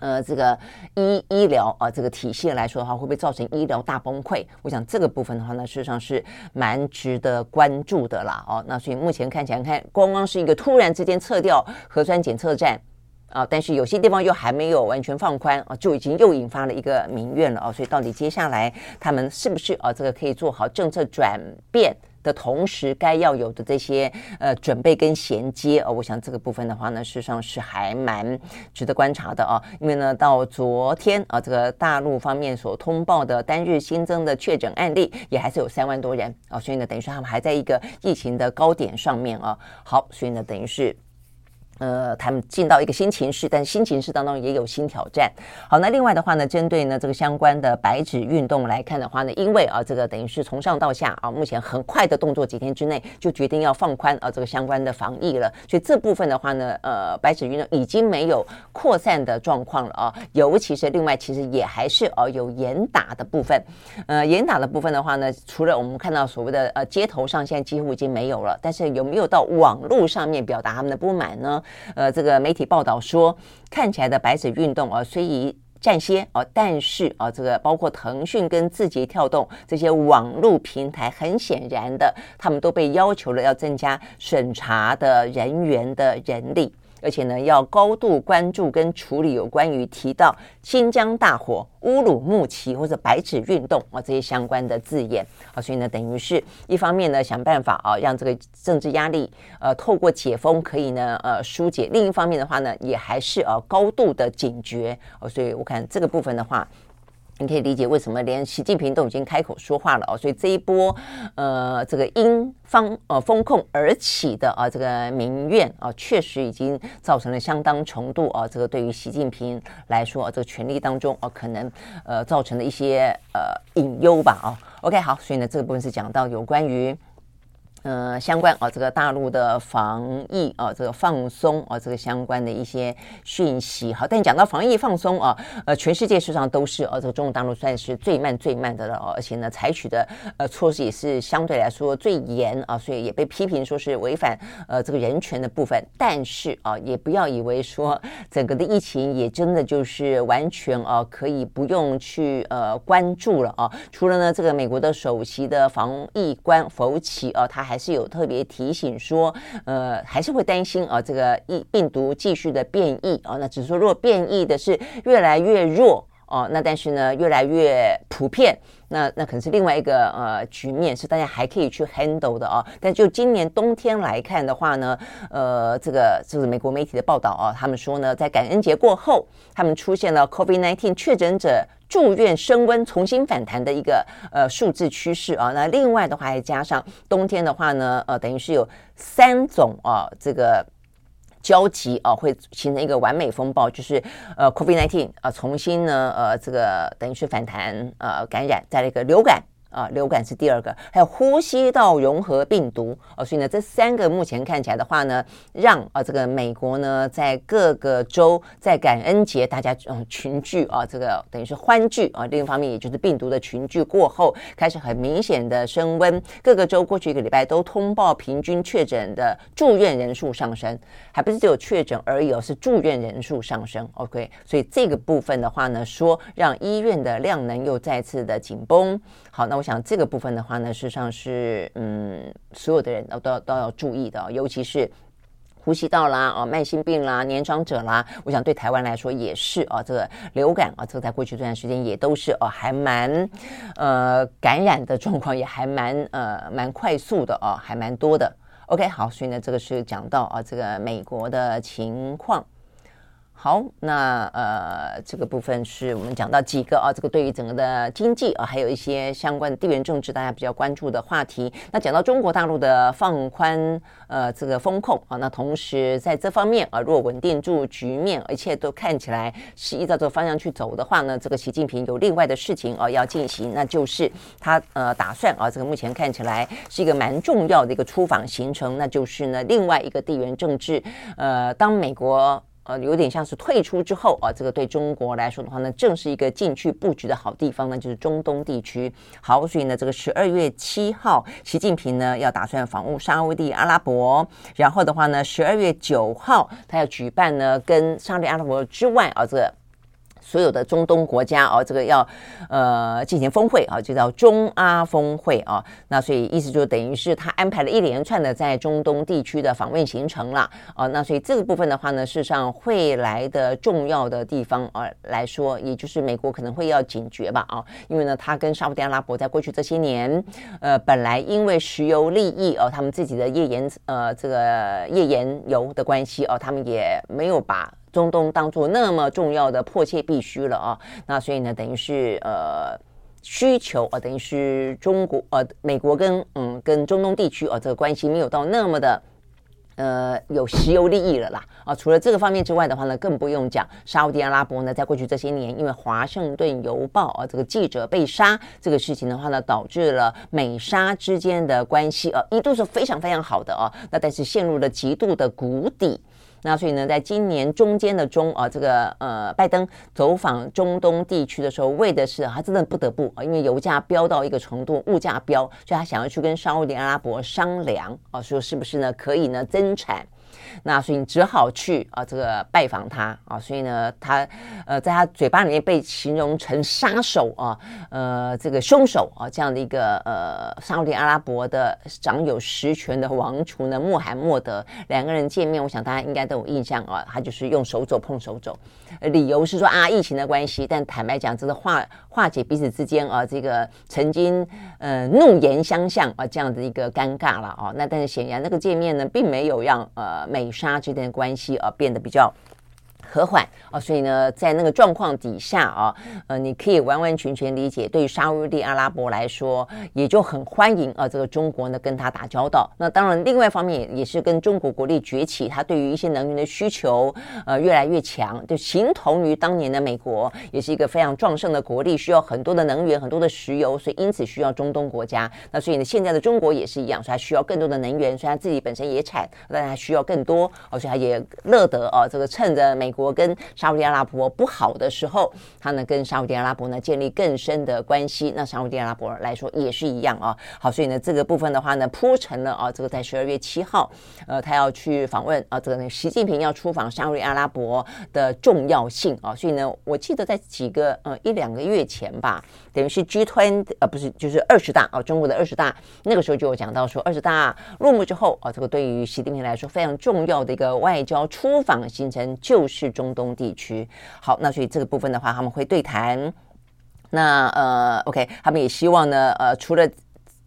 呃，这个医医疗啊，这个体系来说的话，会不会造成医疗大崩溃？我想这个部分的话呢，事实上是蛮值得关注的啦。哦，那所以目前看起来，看光光是一个突然之间撤掉核酸检测站啊，但是有些地方又还没有完全放宽啊，就已经又引发了一个民怨了啊。所以到底接下来他们是不是啊，这个可以做好政策转变？的同时，该要有的这些呃准备跟衔接哦，我想这个部分的话呢，事实上是还蛮值得观察的啊。因为呢，到昨天啊，这个大陆方面所通报的单日新增的确诊案例也还是有三万多人啊，所以呢，等于说他们还在一个疫情的高点上面啊。好，所以呢，等于是。呃，他们进到一个新情势，但是新情势当中也有新挑战。好，那另外的话呢，针对呢这个相关的白纸运动来看的话呢，因为啊这个等于是从上到下啊，目前很快的动作，几天之内就决定要放宽啊这个相关的防疫了。所以这部分的话呢，呃，白纸运动已经没有扩散的状况了啊。尤其是另外，其实也还是啊有严打的部分。呃，严打的部分的话呢，除了我们看到所谓的呃街头上现在几乎已经没有了，但是有没有到网络上面表达他们的不满呢？呃，这个媒体报道说，看起来的白纸运动啊，虽已暂歇啊，但是啊，这个包括腾讯跟字节跳动这些网络平台，很显然的，他们都被要求了要增加审查的人员的人力。而且呢，要高度关注跟处理有关于提到新疆大火、乌鲁木齐或者白纸运动啊这些相关的字眼啊，所以呢，等于是一方面呢想办法啊，让这个政治压力呃透过解封可以呢呃疏解；另一方面的话呢，也还是啊高度的警觉哦。所以我看这个部分的话。你可以理解为什么连习近平都已经开口说话了哦，所以这一波，呃，这个因方呃风控而起的啊，这个民怨啊，确实已经造成了相当程度啊，这个对于习近平来说，这个权力当中啊，可能呃造成的一些呃隐忧吧啊。OK，好，所以呢，这个部分是讲到有关于。呃，相关啊，这个大陆的防疫啊，这个放松啊，这个相关的一些讯息。好，但讲到防疫放松啊，呃，全世界事实上都是啊，这个中国大陆算是最慢最慢的了，而且呢，采取的呃措施也是相对来说最严啊，所以也被批评说是违反呃这个人权的部分。但是啊，也不要以为说整个的疫情也真的就是完全啊可以不用去呃关注了啊。除了呢，这个美国的首席的防疫官福奇啊，他。还是有特别提醒说，呃，还是会担心啊，这个疫病毒继续的变异啊。那只是说，如果变异的是越来越弱哦，那但是呢，越来越普遍，那那可能是另外一个呃局面，是大家还可以去 handle 的啊。但就今年冬天来看的话呢，呃，这个这是美国媒体的报道啊，他们说呢，在感恩节过后，他们出现了 COVID-19 确诊者。住院升温，重新反弹的一个呃数字趋势啊。那另外的话，还加上冬天的话呢，呃，等于是有三种啊，这个交集啊，会形成一个完美风暴，就是呃，COVID-19 啊，重新呢，呃，这个等于是反弹呃感染，再来一个流感。啊，流感是第二个，还有呼吸道融合病毒哦，所以呢，这三个目前看起来的话呢，让啊这个美国呢，在各个州在感恩节大家嗯群聚啊，这个等于是欢聚啊，另一方面也就是病毒的群聚过后，开始很明显的升温，各个州过去一个礼拜都通报平均确诊的住院人数上升，还不是只有确诊而已哦，是住院人数上升。OK，所以这个部分的话呢，说让医院的量能又再次的紧绷。好，那我想这个部分的话呢，事实上是嗯，所有的人都都要都要注意的，尤其是呼吸道啦，哦，慢性病啦，年长者啦，我想对台湾来说也是啊，这个流感啊，这个在过去这段时间也都是哦，还蛮呃感染的状况也还蛮呃蛮快速的哦，还蛮多的。OK，好，所以呢，这个是讲到啊这个美国的情况。好，那呃，这个部分是我们讲到几个啊，这个对于整个的经济啊，还有一些相关的地缘政治，大家比较关注的话题。那讲到中国大陆的放宽呃这个风控啊，那同时在这方面啊，如果稳定住局面，一切都看起来是依照这个方向去走的话呢，这个习近平有另外的事情啊要进行，那就是他呃打算啊，这个目前看起来是一个蛮重要的一个出访行程，那就是呢另外一个地缘政治，呃，当美国。呃，有点像是退出之后啊，这个对中国来说的话呢，正是一个进去布局的好地方呢，就是中东地区。好，所以呢，这个十二月七号，习近平呢要打算访问沙乌地阿拉伯，然后的话呢，十二月九号他要举办呢，跟沙乌地阿拉伯之外啊，这个。所有的中东国家哦，这个要呃进行峰会啊，就叫中阿峰会啊。那所以意思就等于是他安排了一连串的在中东地区的访问行程了啊。那所以这个部分的话呢，事实上会来的重要的地方啊来说，也就是美国可能会要警觉吧啊，因为呢，他跟沙特阿拉伯在过去这些年，呃，本来因为石油利益哦，他们自己的页岩呃这个页岩油的关系哦，他们也没有把。中东当做那么重要的迫切必须了啊，那所以呢，等于是呃需求啊，等于是中国呃美国跟嗯跟中东地区啊这个关系没有到那么的呃有石油利益了啦啊，除了这个方面之外的话呢，更不用讲沙乌地阿拉伯呢，在过去这些年，因为华盛顿邮报啊这个记者被杀这个事情的话呢，导致了美沙之间的关系啊一度是非常非常好的啊，那但是陷入了极度的谷底。那所以呢，在今年中间的中啊，这个呃，拜登走访中东地区的时候，为的是他真的不得不啊，因为油价飙到一个程度，物价飙，所以他想要去跟沙乌地阿拉伯商量啊，说是不是呢可以呢增产。那所以你只好去啊，这个拜访他啊，所以呢，他呃，在他嘴巴里面被形容成杀手啊，呃，这个凶手啊，这样的一个呃，沙乌地阿拉伯的掌有实权的王储呢，穆罕默德两个人见面，我想大家应该都有印象啊，他就是用手肘碰手肘，理由是说啊，疫情的关系，但坦白讲，这是化化解彼此之间啊，这个曾经呃怒言相向啊这样的一个尴尬了啊，那但是显然那个见面呢，并没有让呃美。美沙之间的关系啊，变得比较和缓啊，所以呢，在那个状况底下啊，呃，你可以完完全全理解，对于沙乌地阿拉伯来说，也就很欢迎啊，这个中国呢跟他打交道。那当然，另外一方面也是跟中国国力崛起，他对于一些能源的需求呃越来越强，就形同于当年的美国，也是一个非常壮盛的国力，需要很多的能源，很多的石油，所以因此需要中东国家。那所以呢，现在的中国也是一样，所以他需要更多的能源，所以他自己本身也产，但他需要更多，而且他也乐得啊，这个趁着美国。国跟沙乌地阿拉伯不好的时候，他呢跟沙乌地阿拉伯呢建立更深的关系。那沙乌地阿拉伯来说也是一样啊。好，所以呢这个部分的话呢铺成了啊，这个在十二月七号，呃，他要去访问啊，这个习近平要出访沙乌地阿拉伯的重要性啊。所以呢，我记得在几个呃一两个月前吧，等于是 G20 呃不是就是二十大啊，中国的二十大那个时候就有讲到说二十大落幕之后啊，这个对于习近平来说非常重要的一个外交出访行程就是。中东地区，好，那所以这个部分的话，他们会对谈。那呃，OK，他们也希望呢，呃，除了。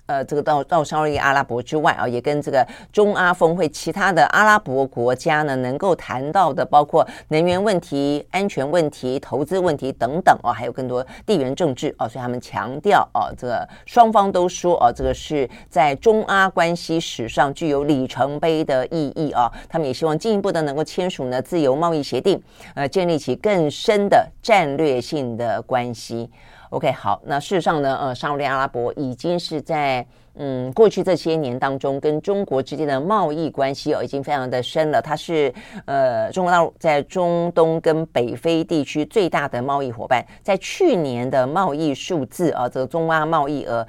呃，这个到到沙乌地阿拉伯之外啊，也跟这个中阿峰会其他的阿拉伯国家呢，能够谈到的，包括能源问题、安全问题、投资问题等等啊，还有更多地缘政治啊，所以他们强调啊，这个双方都说啊，这个是在中阿关系史上具有里程碑的意义啊，他们也希望进一步的能够签署呢自由贸易协定，呃，建立起更深的战略性的关系。OK，好，那事实上呢，呃，沙乌地阿拉伯已经是在嗯过去这些年当中跟中国之间的贸易关系哦，已经非常的深了。它是呃中国大陆在中东跟北非地区最大的贸易伙伴，在去年的贸易数字啊，这个中阿贸易额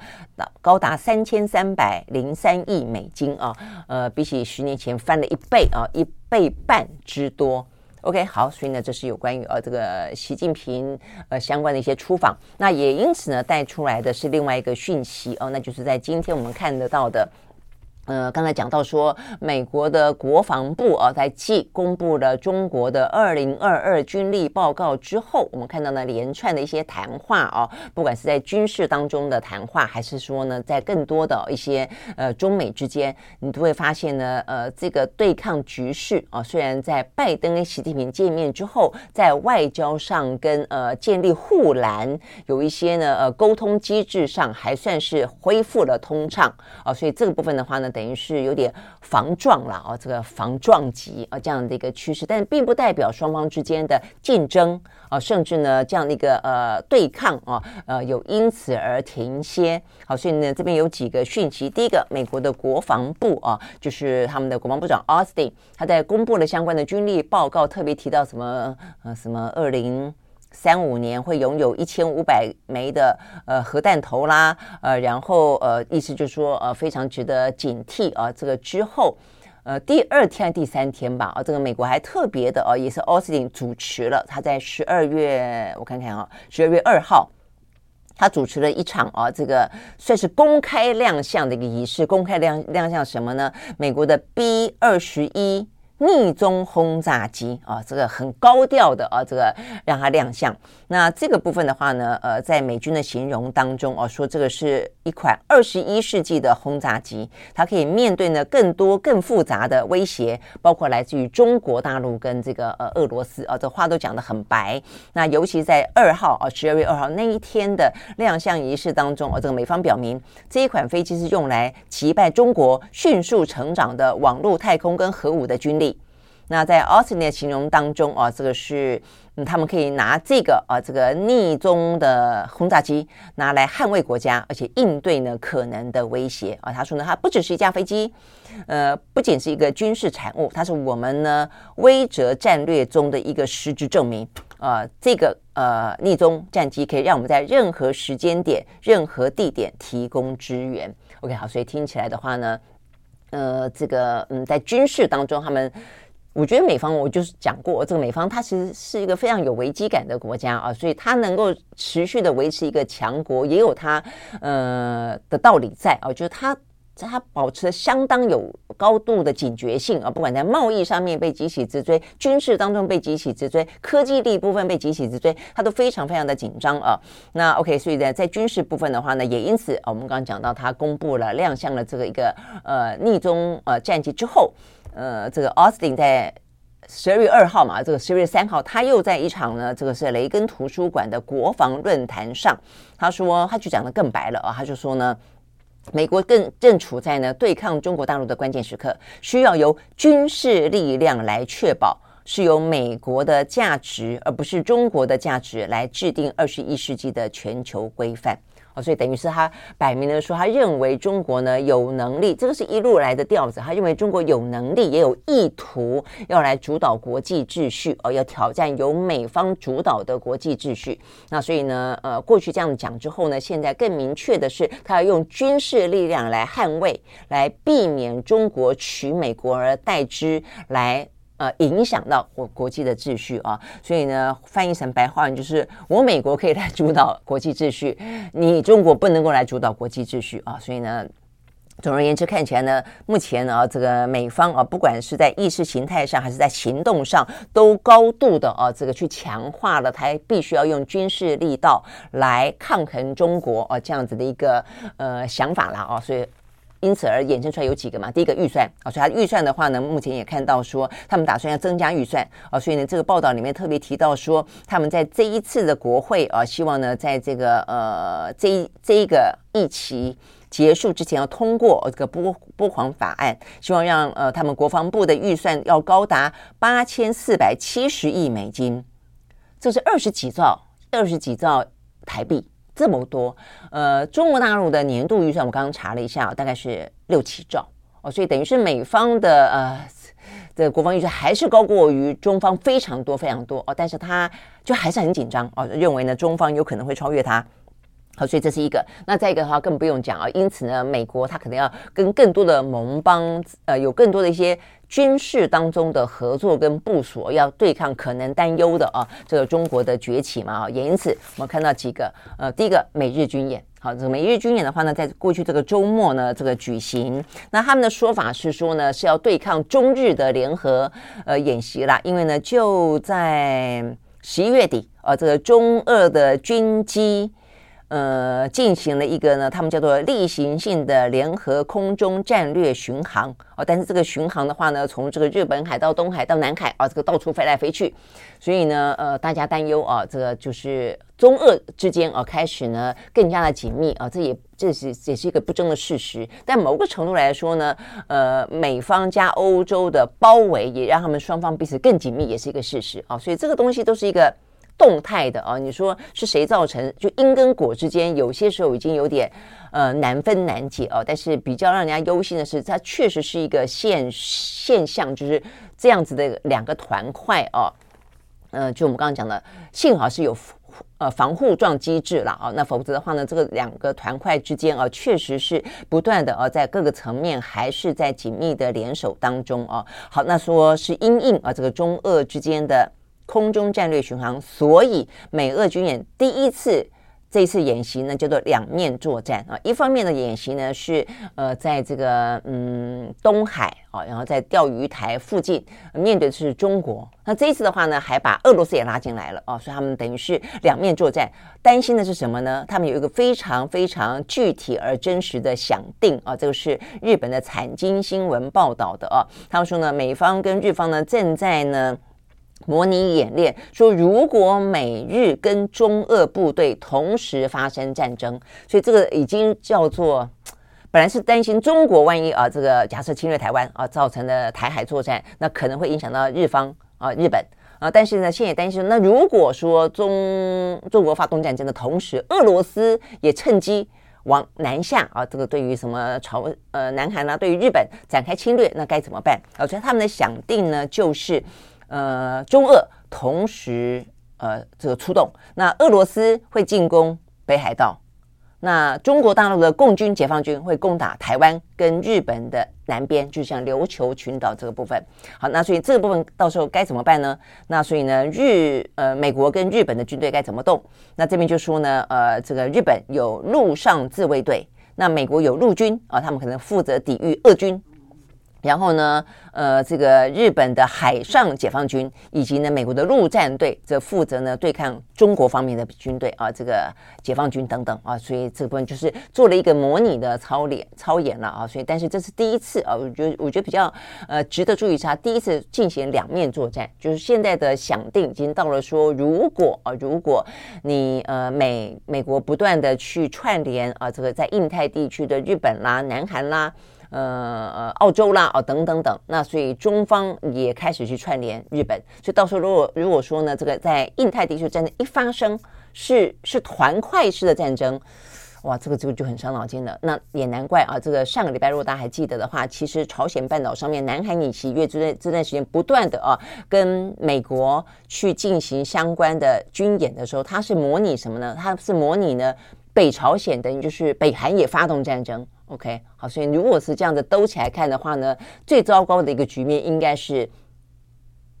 高达三千三百零三亿美金啊，呃，比起十年前翻了一倍啊，一倍半之多。OK，好，所以呢，这是有关于呃这个习近平呃相关的一些出访，那也因此呢带出来的是另外一个讯息哦，那就是在今天我们看得到的呃，刚才讲到说，美国的国防部啊，在继公布了中国的二零二二军力报告之后，我们看到呢连串的一些谈话啊，不管是在军事当中的谈话，还是说呢，在更多的一些呃中美之间，你都会发现呢，呃，这个对抗局势啊，虽然在拜登跟习近平见面之后，在外交上跟呃建立护栏有一些呢呃沟通机制上还算是恢复了通畅啊，所以这个部分的话呢。等于是有点防撞了啊，这个防撞击啊这样的一个趋势，但并不代表双方之间的竞争啊，甚至呢这样的一个呃对抗啊，呃有因此而停歇。好，所以呢这边有几个讯息，第一个，美国的国防部啊，就是他们的国防部长奥斯汀，他在公布了相关的军力报告，特别提到什么呃什么二零。三五年会拥有一千五百枚的呃核弹头啦，呃，然后呃，意思就是说呃非常值得警惕啊。这个之后，呃，第二天第三天吧，啊，这个美国还特别的啊，也是奥斯汀主持了，他在十二月我看看啊，十二月二号，他主持了一场啊，这个算是公开亮相的一个仪式。公开亮亮相什么呢？美国的 B 二十一。匿踪轰炸机啊，这个很高调的啊，这个让它亮相。那这个部分的话呢，呃，在美军的形容当中哦，说这个是一款二十一世纪的轰炸机，它可以面对呢更多更复杂的威胁，包括来自于中国大陆跟这个呃俄罗斯啊，这话都讲得很白。那尤其在二号啊，十二月二号那一天的亮相仪式当中，哦，这个美方表明这一款飞机是用来击败中国迅速成长的网络、太空跟核武的军力。那在奥斯汀的形容当中啊，这个是嗯，他们可以拿这个啊，这个匿踪的轰炸机拿来捍卫国家，而且应对呢可能的威胁啊。他说呢，它不只是一架飞机，呃，不仅是一个军事产物，它是我们呢威慑战略中的一个实质证明啊。这个呃匿踪战机可以让我们在任何时间点、任何地点提供支援。OK，好，所以听起来的话呢。呃，这个嗯，在军事当中，他们我觉得美方，我就是讲过，这个美方它其实是一个非常有危机感的国家啊，所以它能够持续的维持一个强国，也有它呃的道理在啊，就是它。它保持相当有高度的警觉性啊，不管在贸易上面被急起直追，军事当中被急起直追，科技力部分被急起直追，它都非常非常的紧张啊。那 OK，所以呢，在军事部分的话呢，也因此啊我们刚刚讲到，它公布了亮相了这个一个呃逆中呃战机之后，呃，这个奥斯汀在十二月二号嘛，这个十二月三号，他又在一场呢，这个是雷根图书馆的国防论坛上，他说他就讲得更白了啊，他就说呢。美国更正处在呢对抗中国大陆的关键时刻，需要由军事力量来确保，是由美国的价值而不是中国的价值来制定二十一世纪的全球规范。哦，所以等于是他摆明了说，他认为中国呢有能力，这个是一路来的调子。他认为中国有能力，也有意图要来主导国际秩序，哦，要挑战由美方主导的国际秩序。那所以呢，呃，过去这样讲之后呢，现在更明确的是，他要用军事力量来捍卫，来避免中国取美国而代之，来。呃，影响到国国际的秩序啊，所以呢，翻译成白话文就是：我美国可以来主导国际秩序，你中国不能够来主导国际秩序啊。所以呢，总而言之，看起来呢，目前呢，这个美方啊，不管是在意识形态上还是在行动上，都高度的啊，这个去强化了他必须要用军事力道来抗衡中国啊这样子的一个呃想法了啊，所以。因此而衍生出来有几个嘛？第一个预算啊，所以它预算的话呢，目前也看到说他们打算要增加预算啊，所以呢，这个报道里面特别提到说，他们在这一次的国会啊，希望呢，在这个呃这一这一个议期结束之前要通过这个拨拨款法案，希望让呃他们国防部的预算要高达八千四百七十亿美金，这是二十几兆二十几兆台币。这么多，呃，中国大陆的年度预算我刚刚查了一下，大概是六七兆哦，所以等于是美方的呃的国防预算还是高过于中方非常多非常多哦，但是他就还是很紧张哦，认为呢中方有可能会超越他。好，所以这是一个。那再一个的话，更不用讲啊。因此呢，美国它可能要跟更多的盟邦，呃，有更多的一些军事当中的合作跟部署，要对抗可能担忧的啊，这个中国的崛起嘛啊。也因此，我们看到几个，呃，第一个美日军演。好，这个美日军演的话呢，在过去这个周末呢，这个举行。那他们的说法是说呢，是要对抗中日的联合呃演习啦，因为呢，就在十一月底，呃，这个中俄的军机。呃，进行了一个呢，他们叫做例行性的联合空中战略巡航哦。但是这个巡航的话呢，从这个日本海到东海到南海啊，这个到处飞来飞去，所以呢，呃，大家担忧啊，这个就是中俄之间啊，开始呢更加的紧密啊，这也这是也是一个不争的事实。但某个程度来说呢，呃，美方加欧洲的包围也让他们双方彼此更紧密，也是一个事实啊。所以这个东西都是一个。动态的啊，你说是谁造成？就因跟果之间，有些时候已经有点呃难分难解哦。但是比较让人家忧心的是，它确实是一个现现象，就是这样子的两个团块哦。呃，就我们刚刚讲的，幸好是有呃防护状机制了啊。那否则的话呢，这个两个团块之间啊，确实是不断的啊，在各个层面还是在紧密的联手当中啊。好，那说是因应啊，这个中俄之间的。空中战略巡航，所以美俄军演第一次这次演习呢，叫做两面作战啊。一方面的演习呢是呃，在这个嗯东海啊，然后在钓鱼台附近面对的是中国。那这一次的话呢，还把俄罗斯也拉进来了啊，所以他们等于是两面作战。担心的是什么呢？他们有一个非常非常具体而真实的想定啊，这个是日本的产经新闻报道的啊。他们说呢，美方跟日方呢正在呢。模拟演练说，如果美日跟中俄部队同时发生战争，所以这个已经叫做本来是担心中国万一啊，这个假设侵略台湾啊，造成的台海作战，那可能会影响到日方啊，日本啊。但是呢，现在也担心，那如果说中中国发动战争的同时，俄罗斯也趁机往南下啊，这个对于什么朝呃南韩呢，对于日本展开侵略，那该怎么办？啊，所以他们的想定呢，就是。呃，中俄同时呃这个出动，那俄罗斯会进攻北海道，那中国大陆的共军解放军会攻打台湾跟日本的南边，就像琉球群岛这个部分。好，那所以这个部分到时候该怎么办呢？那所以呢，日呃美国跟日本的军队该怎么动？那这边就说呢，呃，这个日本有陆上自卫队，那美国有陆军啊，他们可能负责抵御俄军。然后呢，呃，这个日本的海上解放军以及呢美国的陆战队则负责呢对抗中国方面的军队啊，这个解放军等等啊，所以这部分就是做了一个模拟的操练操演了啊，所以但是这是第一次啊，我觉得我觉得比较呃值得注意一下，第一次进行两面作战，就是现在的想定已经到了说，如果啊如果你呃美美国不断的去串联啊，这个在印太地区的日本啦、南韩啦。呃，澳洲啦，哦，等等等，那所以中方也开始去串联日本，所以到时候如果如果说呢，这个在印太地区战争一发生，是是团块式的战争，哇，这个这个就很伤脑筋了。那也难怪啊，这个上个礼拜如果大家还记得的话，其实朝鲜半岛上面南海以西越这段这段时间不断的啊，跟美国去进行相关的军演的时候，它是模拟什么呢？它是模拟呢北朝鲜等于就是北韩也发动战争。OK，好，所以如果是这样子兜起来看的话呢，最糟糕的一个局面应该是，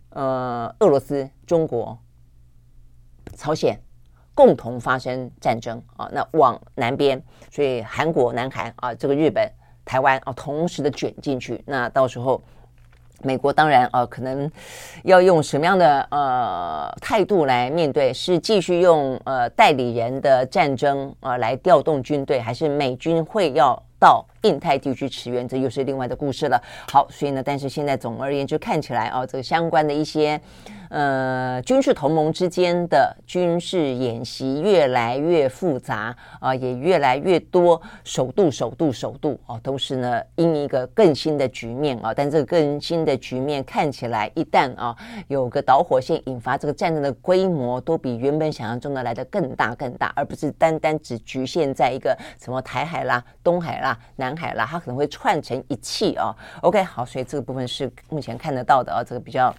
呃，俄罗斯、中国、朝鲜共同发生战争啊。那往南边，所以韩国、南韩啊，这个日本、台湾啊，同时的卷进去，那到时候。美国当然呃，可能要用什么样的呃态度来面对？是继续用呃代理人的战争啊、呃、来调动军队，还是美军会要到印太地区驰援？这又是另外的故事了。好，所以呢，但是现在总而言之看起来啊、这个相关的一些。呃，军事同盟之间的军事演习越来越复杂啊、也越来越多，首度、首度、首度啊，都是呢因一个更新的局面啊。但这个更新的局面看起来，一旦啊有个导火线引发，这个战争的规模都比原本想象中的来得更大更大，而不是单单只局限在一个什么台海啦、东海啦、南海啦，它可能会串成一气哦。OK，好，所以这个部分是目前看得到的啊，这个比较。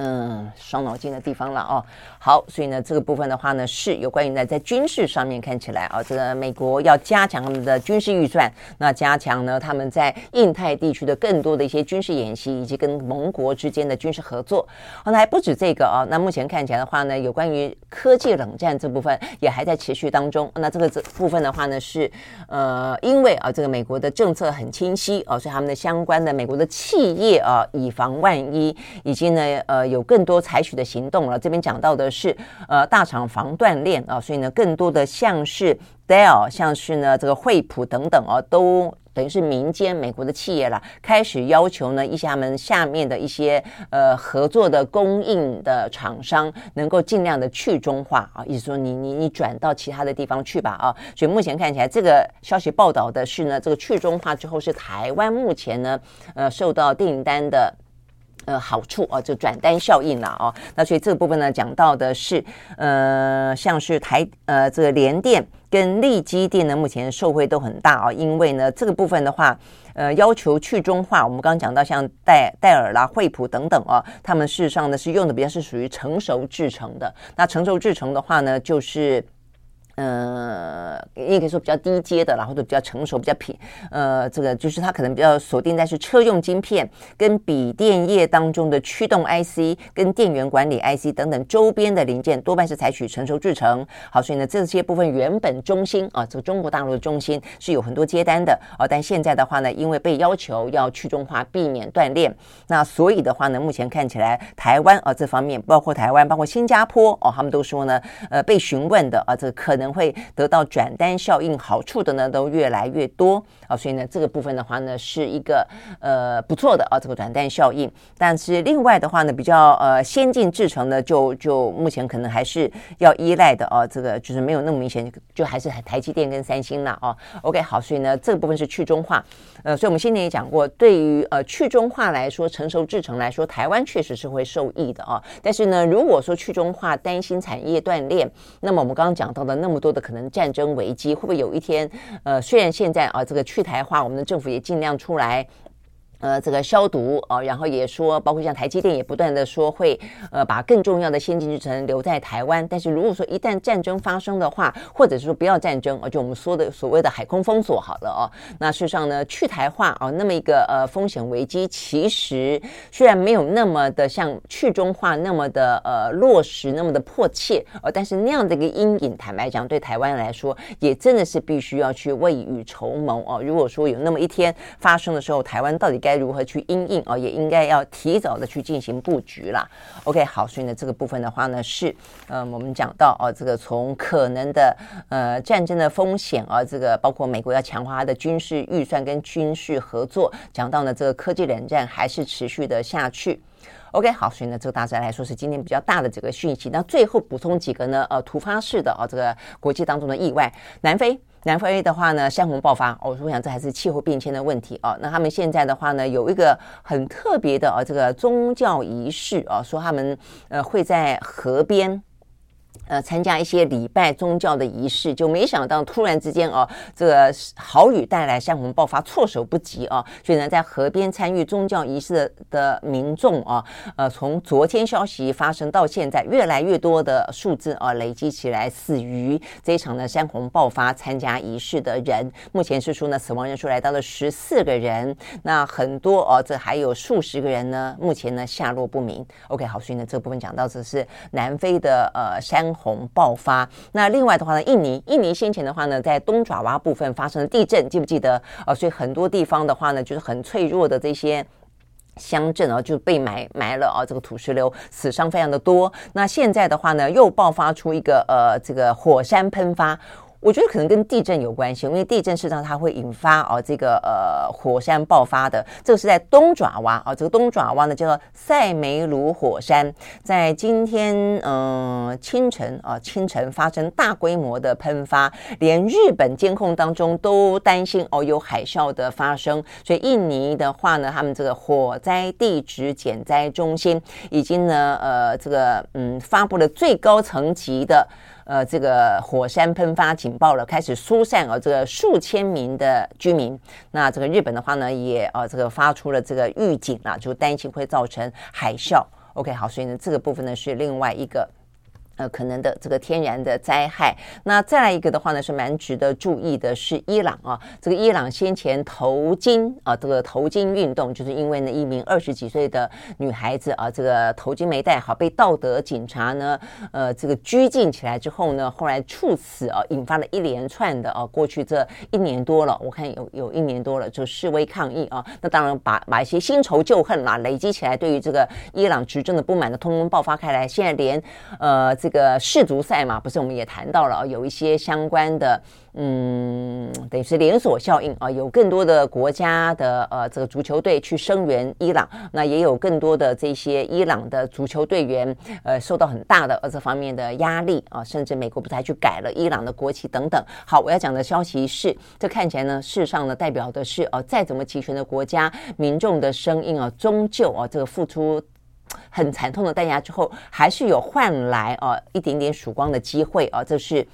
嗯，伤脑筋的地方了哦。好，所以呢，这个部分的话呢，是有关于呢，在军事上面看起来啊，这个美国要加强他们的军事预算，那加强呢，他们在印太地区的更多的一些军事演习，以及跟盟国之间的军事合作。好，那还不止这个啊，那目前看起来的话呢，有关于科技冷战这部分也还在持续当中。那这个这部分的话呢，是呃，因为啊，这个美国的政策很清晰哦，所以他们的相关的美国的企业啊，以防万一，以及呢，呃。有更多采取的行动了。这边讲到的是，呃，大厂防断链啊，所以呢，更多的像是 Dell，像是呢这个惠普等等啊，都等于是民间美国的企业了，开始要求呢一些他们下面的一些呃合作的供应的厂商，能够尽量的去中化啊，意思说你你你转到其他的地方去吧啊。所以目前看起来，这个消息报道的是呢，这个去中化之后是台湾目前呢呃受到订单的。呃，好处啊，就转单效应了哦。那所以这个部分呢，讲到的是，呃，像是台呃这个联电跟力基电呢，目前受惠都很大啊、因为呢，这个部分的话，呃，要求去中化，我们刚刚讲到像戴戴尔啦、惠普等等啊、他们事实上呢是用的比较是属于成熟制程的。那成熟制程的话呢，就是。呃，也可以说比较低阶的，然后都比较成熟、比较平。呃，这个就是它可能比较锁定在是车用晶片跟笔电业当中的驱动 IC、跟电源管理 IC 等等周边的零件，多半是采取成熟制程。好，所以呢，这些部分原本中芯啊，这个中国大陆的中心是有很多接单的哦，但现在的话呢，因为被要求要去中化，避免断链，那所以的话呢，目前看起来台湾啊这方面，包括台湾、包括新加坡哦，他们都说呢，呃，被询问的啊，这个可能。会得到转单效应好处的呢，都越来越多。啊，所以呢，这个部分的话呢，是一个呃不错的啊，这个转单效应。但是另外的话呢，比较呃先进制程呢，就就目前可能还是要依赖的啊，这个就是没有那么明显，就还是台积电跟三星了啊。OK，好，所以呢，这个部分是去中化。呃，所以我们先前也讲过，对于呃去中化来说，成熟制程来说，台湾确实是会受益的啊。但是呢，如果说去中化担心产业断裂，那么我们刚刚讲到的那么。多的可能战争危机会不会有一天？呃，虽然现在啊，这个去去台化，我们的政府也尽量出来。呃，这个消毒啊，然后也说，包括像台积电也不断的说会呃把更重要的先进制程留在台湾。但是如果说一旦战争发生的话，或者是说不要战争，而就我们说的所谓的海空封锁好了哦。那事实上呢，去台化啊，那么一个呃风险危机，其实虽然没有那么的像去中化那么的呃落实那么的迫切，呃，但是那样的一个阴影，坦白讲，对台湾来说也真的是必须要去未雨绸缪哦。如果说有那么一天发生的时候，台湾到底该该如何去因应啊？也应该要提早的去进行布局啦。OK，好，所以呢，这个部分的话呢，是嗯、我们讲到哦，这个从可能的呃战争的风险啊，这个包括美国要强化它的军事预算跟军事合作，讲到呢，这个科技冷战还是持续的下去。OK，好，所以呢，这个大致来说是今天比较大的这个讯息。那最后补充几个呢，呃，突发式的啊，这个国际当中的意外，南非。南非的话呢，山洪爆发，哦，我想这还是气候变迁的问题哦。那他们现在的话呢，有一个很特别的啊，这个宗教仪式啊，说他们呃会在河边。呃，参加一些礼拜宗教的仪式，就没想到突然之间哦，这个豪雨带来山洪爆发，措手不及啊！所以呢，在河边参与宗教仪式的，民众啊，呃，从昨天消息发生到现在，越来越多的数字啊，累积起来死于这一场的山洪爆发参加仪式的人，目前是说呢，死亡人数来到了十四个人，那很多哦，这还有数十个人呢，目前呢下落不明。OK，好，所以呢，这部分讲到这是南非的呃山。洪爆发，那另外的话呢，印尼，印尼先前的话呢，在东爪哇部分发生了地震，记不记得啊？所以很多地方的话呢，就是很脆弱的这些乡镇啊，就被埋埋了啊，这个土石流，死伤非常的多。那现在的话呢，又爆发出一个呃，这个火山喷发。我觉得可能跟地震有关系，因为地震事实上它会引发哦这个呃火山爆发的。这个是在东爪哇啊，这个东爪哇呢叫做塞梅鲁火山，在今天嗯、呃、清晨啊清晨发生大规模的喷发，连日本监控当中都担心哦有海啸的发生，所以印尼的话呢，他们这个火灾地质减灾中心已经呢呃这个嗯发布了最高层级的。呃，这个火山喷发警报了，开始疏散啊，这个数千名的居民。那这个日本的话呢，也呃，这个发出了这个预警啊，就担心会造成海啸。OK，好，所以呢，这个部分呢是另外一个。呃，可能的这个天然的灾害。那再来一个的话呢，是蛮值得注意的，是伊朗啊。这个伊朗先前头巾啊，这个头巾运动，就是因为呢一名二十几岁的女孩子啊，这个头巾没戴好，被道德警察呢，呃，这个拘禁起来之后呢，后来处死啊，引发了一连串的啊，过去这一年多了，我看有有一年多了，就示威抗议啊。那当然把把一些新仇旧恨啦累积起来，对于这个伊朗执政的不满的通通爆发开来。现在连呃这。这个世足赛嘛，不是我们也谈到了，有一些相关的，嗯，等于是连锁效应啊，有更多的国家的呃这个足球队去声援伊朗，那也有更多的这些伊朗的足球队员呃受到很大的呃这方面的压力啊，甚至美国不是还去改了伊朗的国旗等等。好，我要讲的消息是，这看起来呢，事实上呢，代表的是呃再怎么齐全的国家民众的声音啊，终究啊这个付出。很惨痛的代价之后，还是有换来啊一点点曙光的机会啊！这是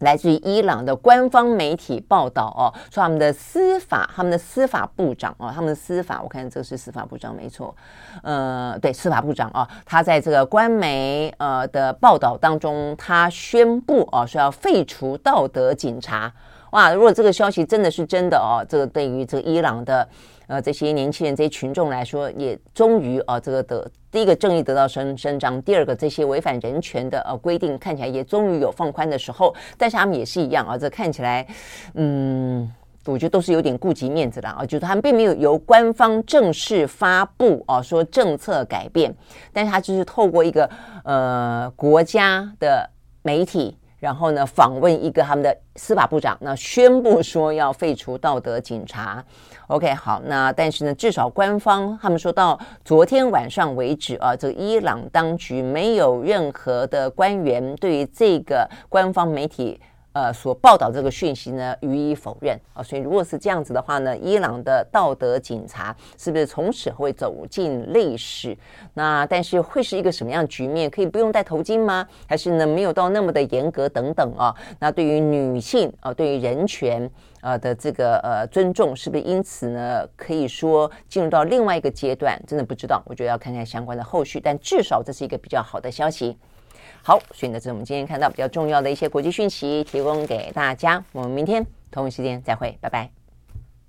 来自于伊朗的官方媒体报道哦，说他们的司法，他们的司法部长啊，他们的司法，我看这个是司法部长没错，呃，对，司法部长啊，他在这个官媒呃的报道当中，他宣布啊说要废除道德警察。哇，如果这个消息真的是真的哦，这个对于这个伊朗的。呃，这些年轻人、这些群众来说，也终于啊，这个得第一个正义得到伸伸张，第二个这些违反人权的呃规定看起来也终于有放宽的时候，但是他们也是一样啊，这看起来，嗯，我觉得都是有点顾及面子的啊，就是他们并没有由官方正式发布啊说政策改变，但是他就是透过一个呃国家的媒体。然后呢，访问一个他们的司法部长，那宣布说要废除道德警察。OK，好，那但是呢，至少官方他们说到昨天晚上为止啊，这个伊朗当局没有任何的官员对于这个官方媒体。呃，所报道这个讯息呢，予以否认啊。所以如果是这样子的话呢，伊朗的道德警察是不是从此会走进历史？那但是会是一个什么样的局面？可以不用戴头巾吗？还是呢，没有到那么的严格等等啊？那对于女性啊，对于人权啊的这个呃尊重，是不是因此呢，可以说进入到另外一个阶段？真的不知道，我觉得要看看相关的后续。但至少这是一个比较好的消息。好，所以呢，这是我们今天看到比较重要的一些国际讯息，提供给大家。我们明天同一时间再会，拜拜。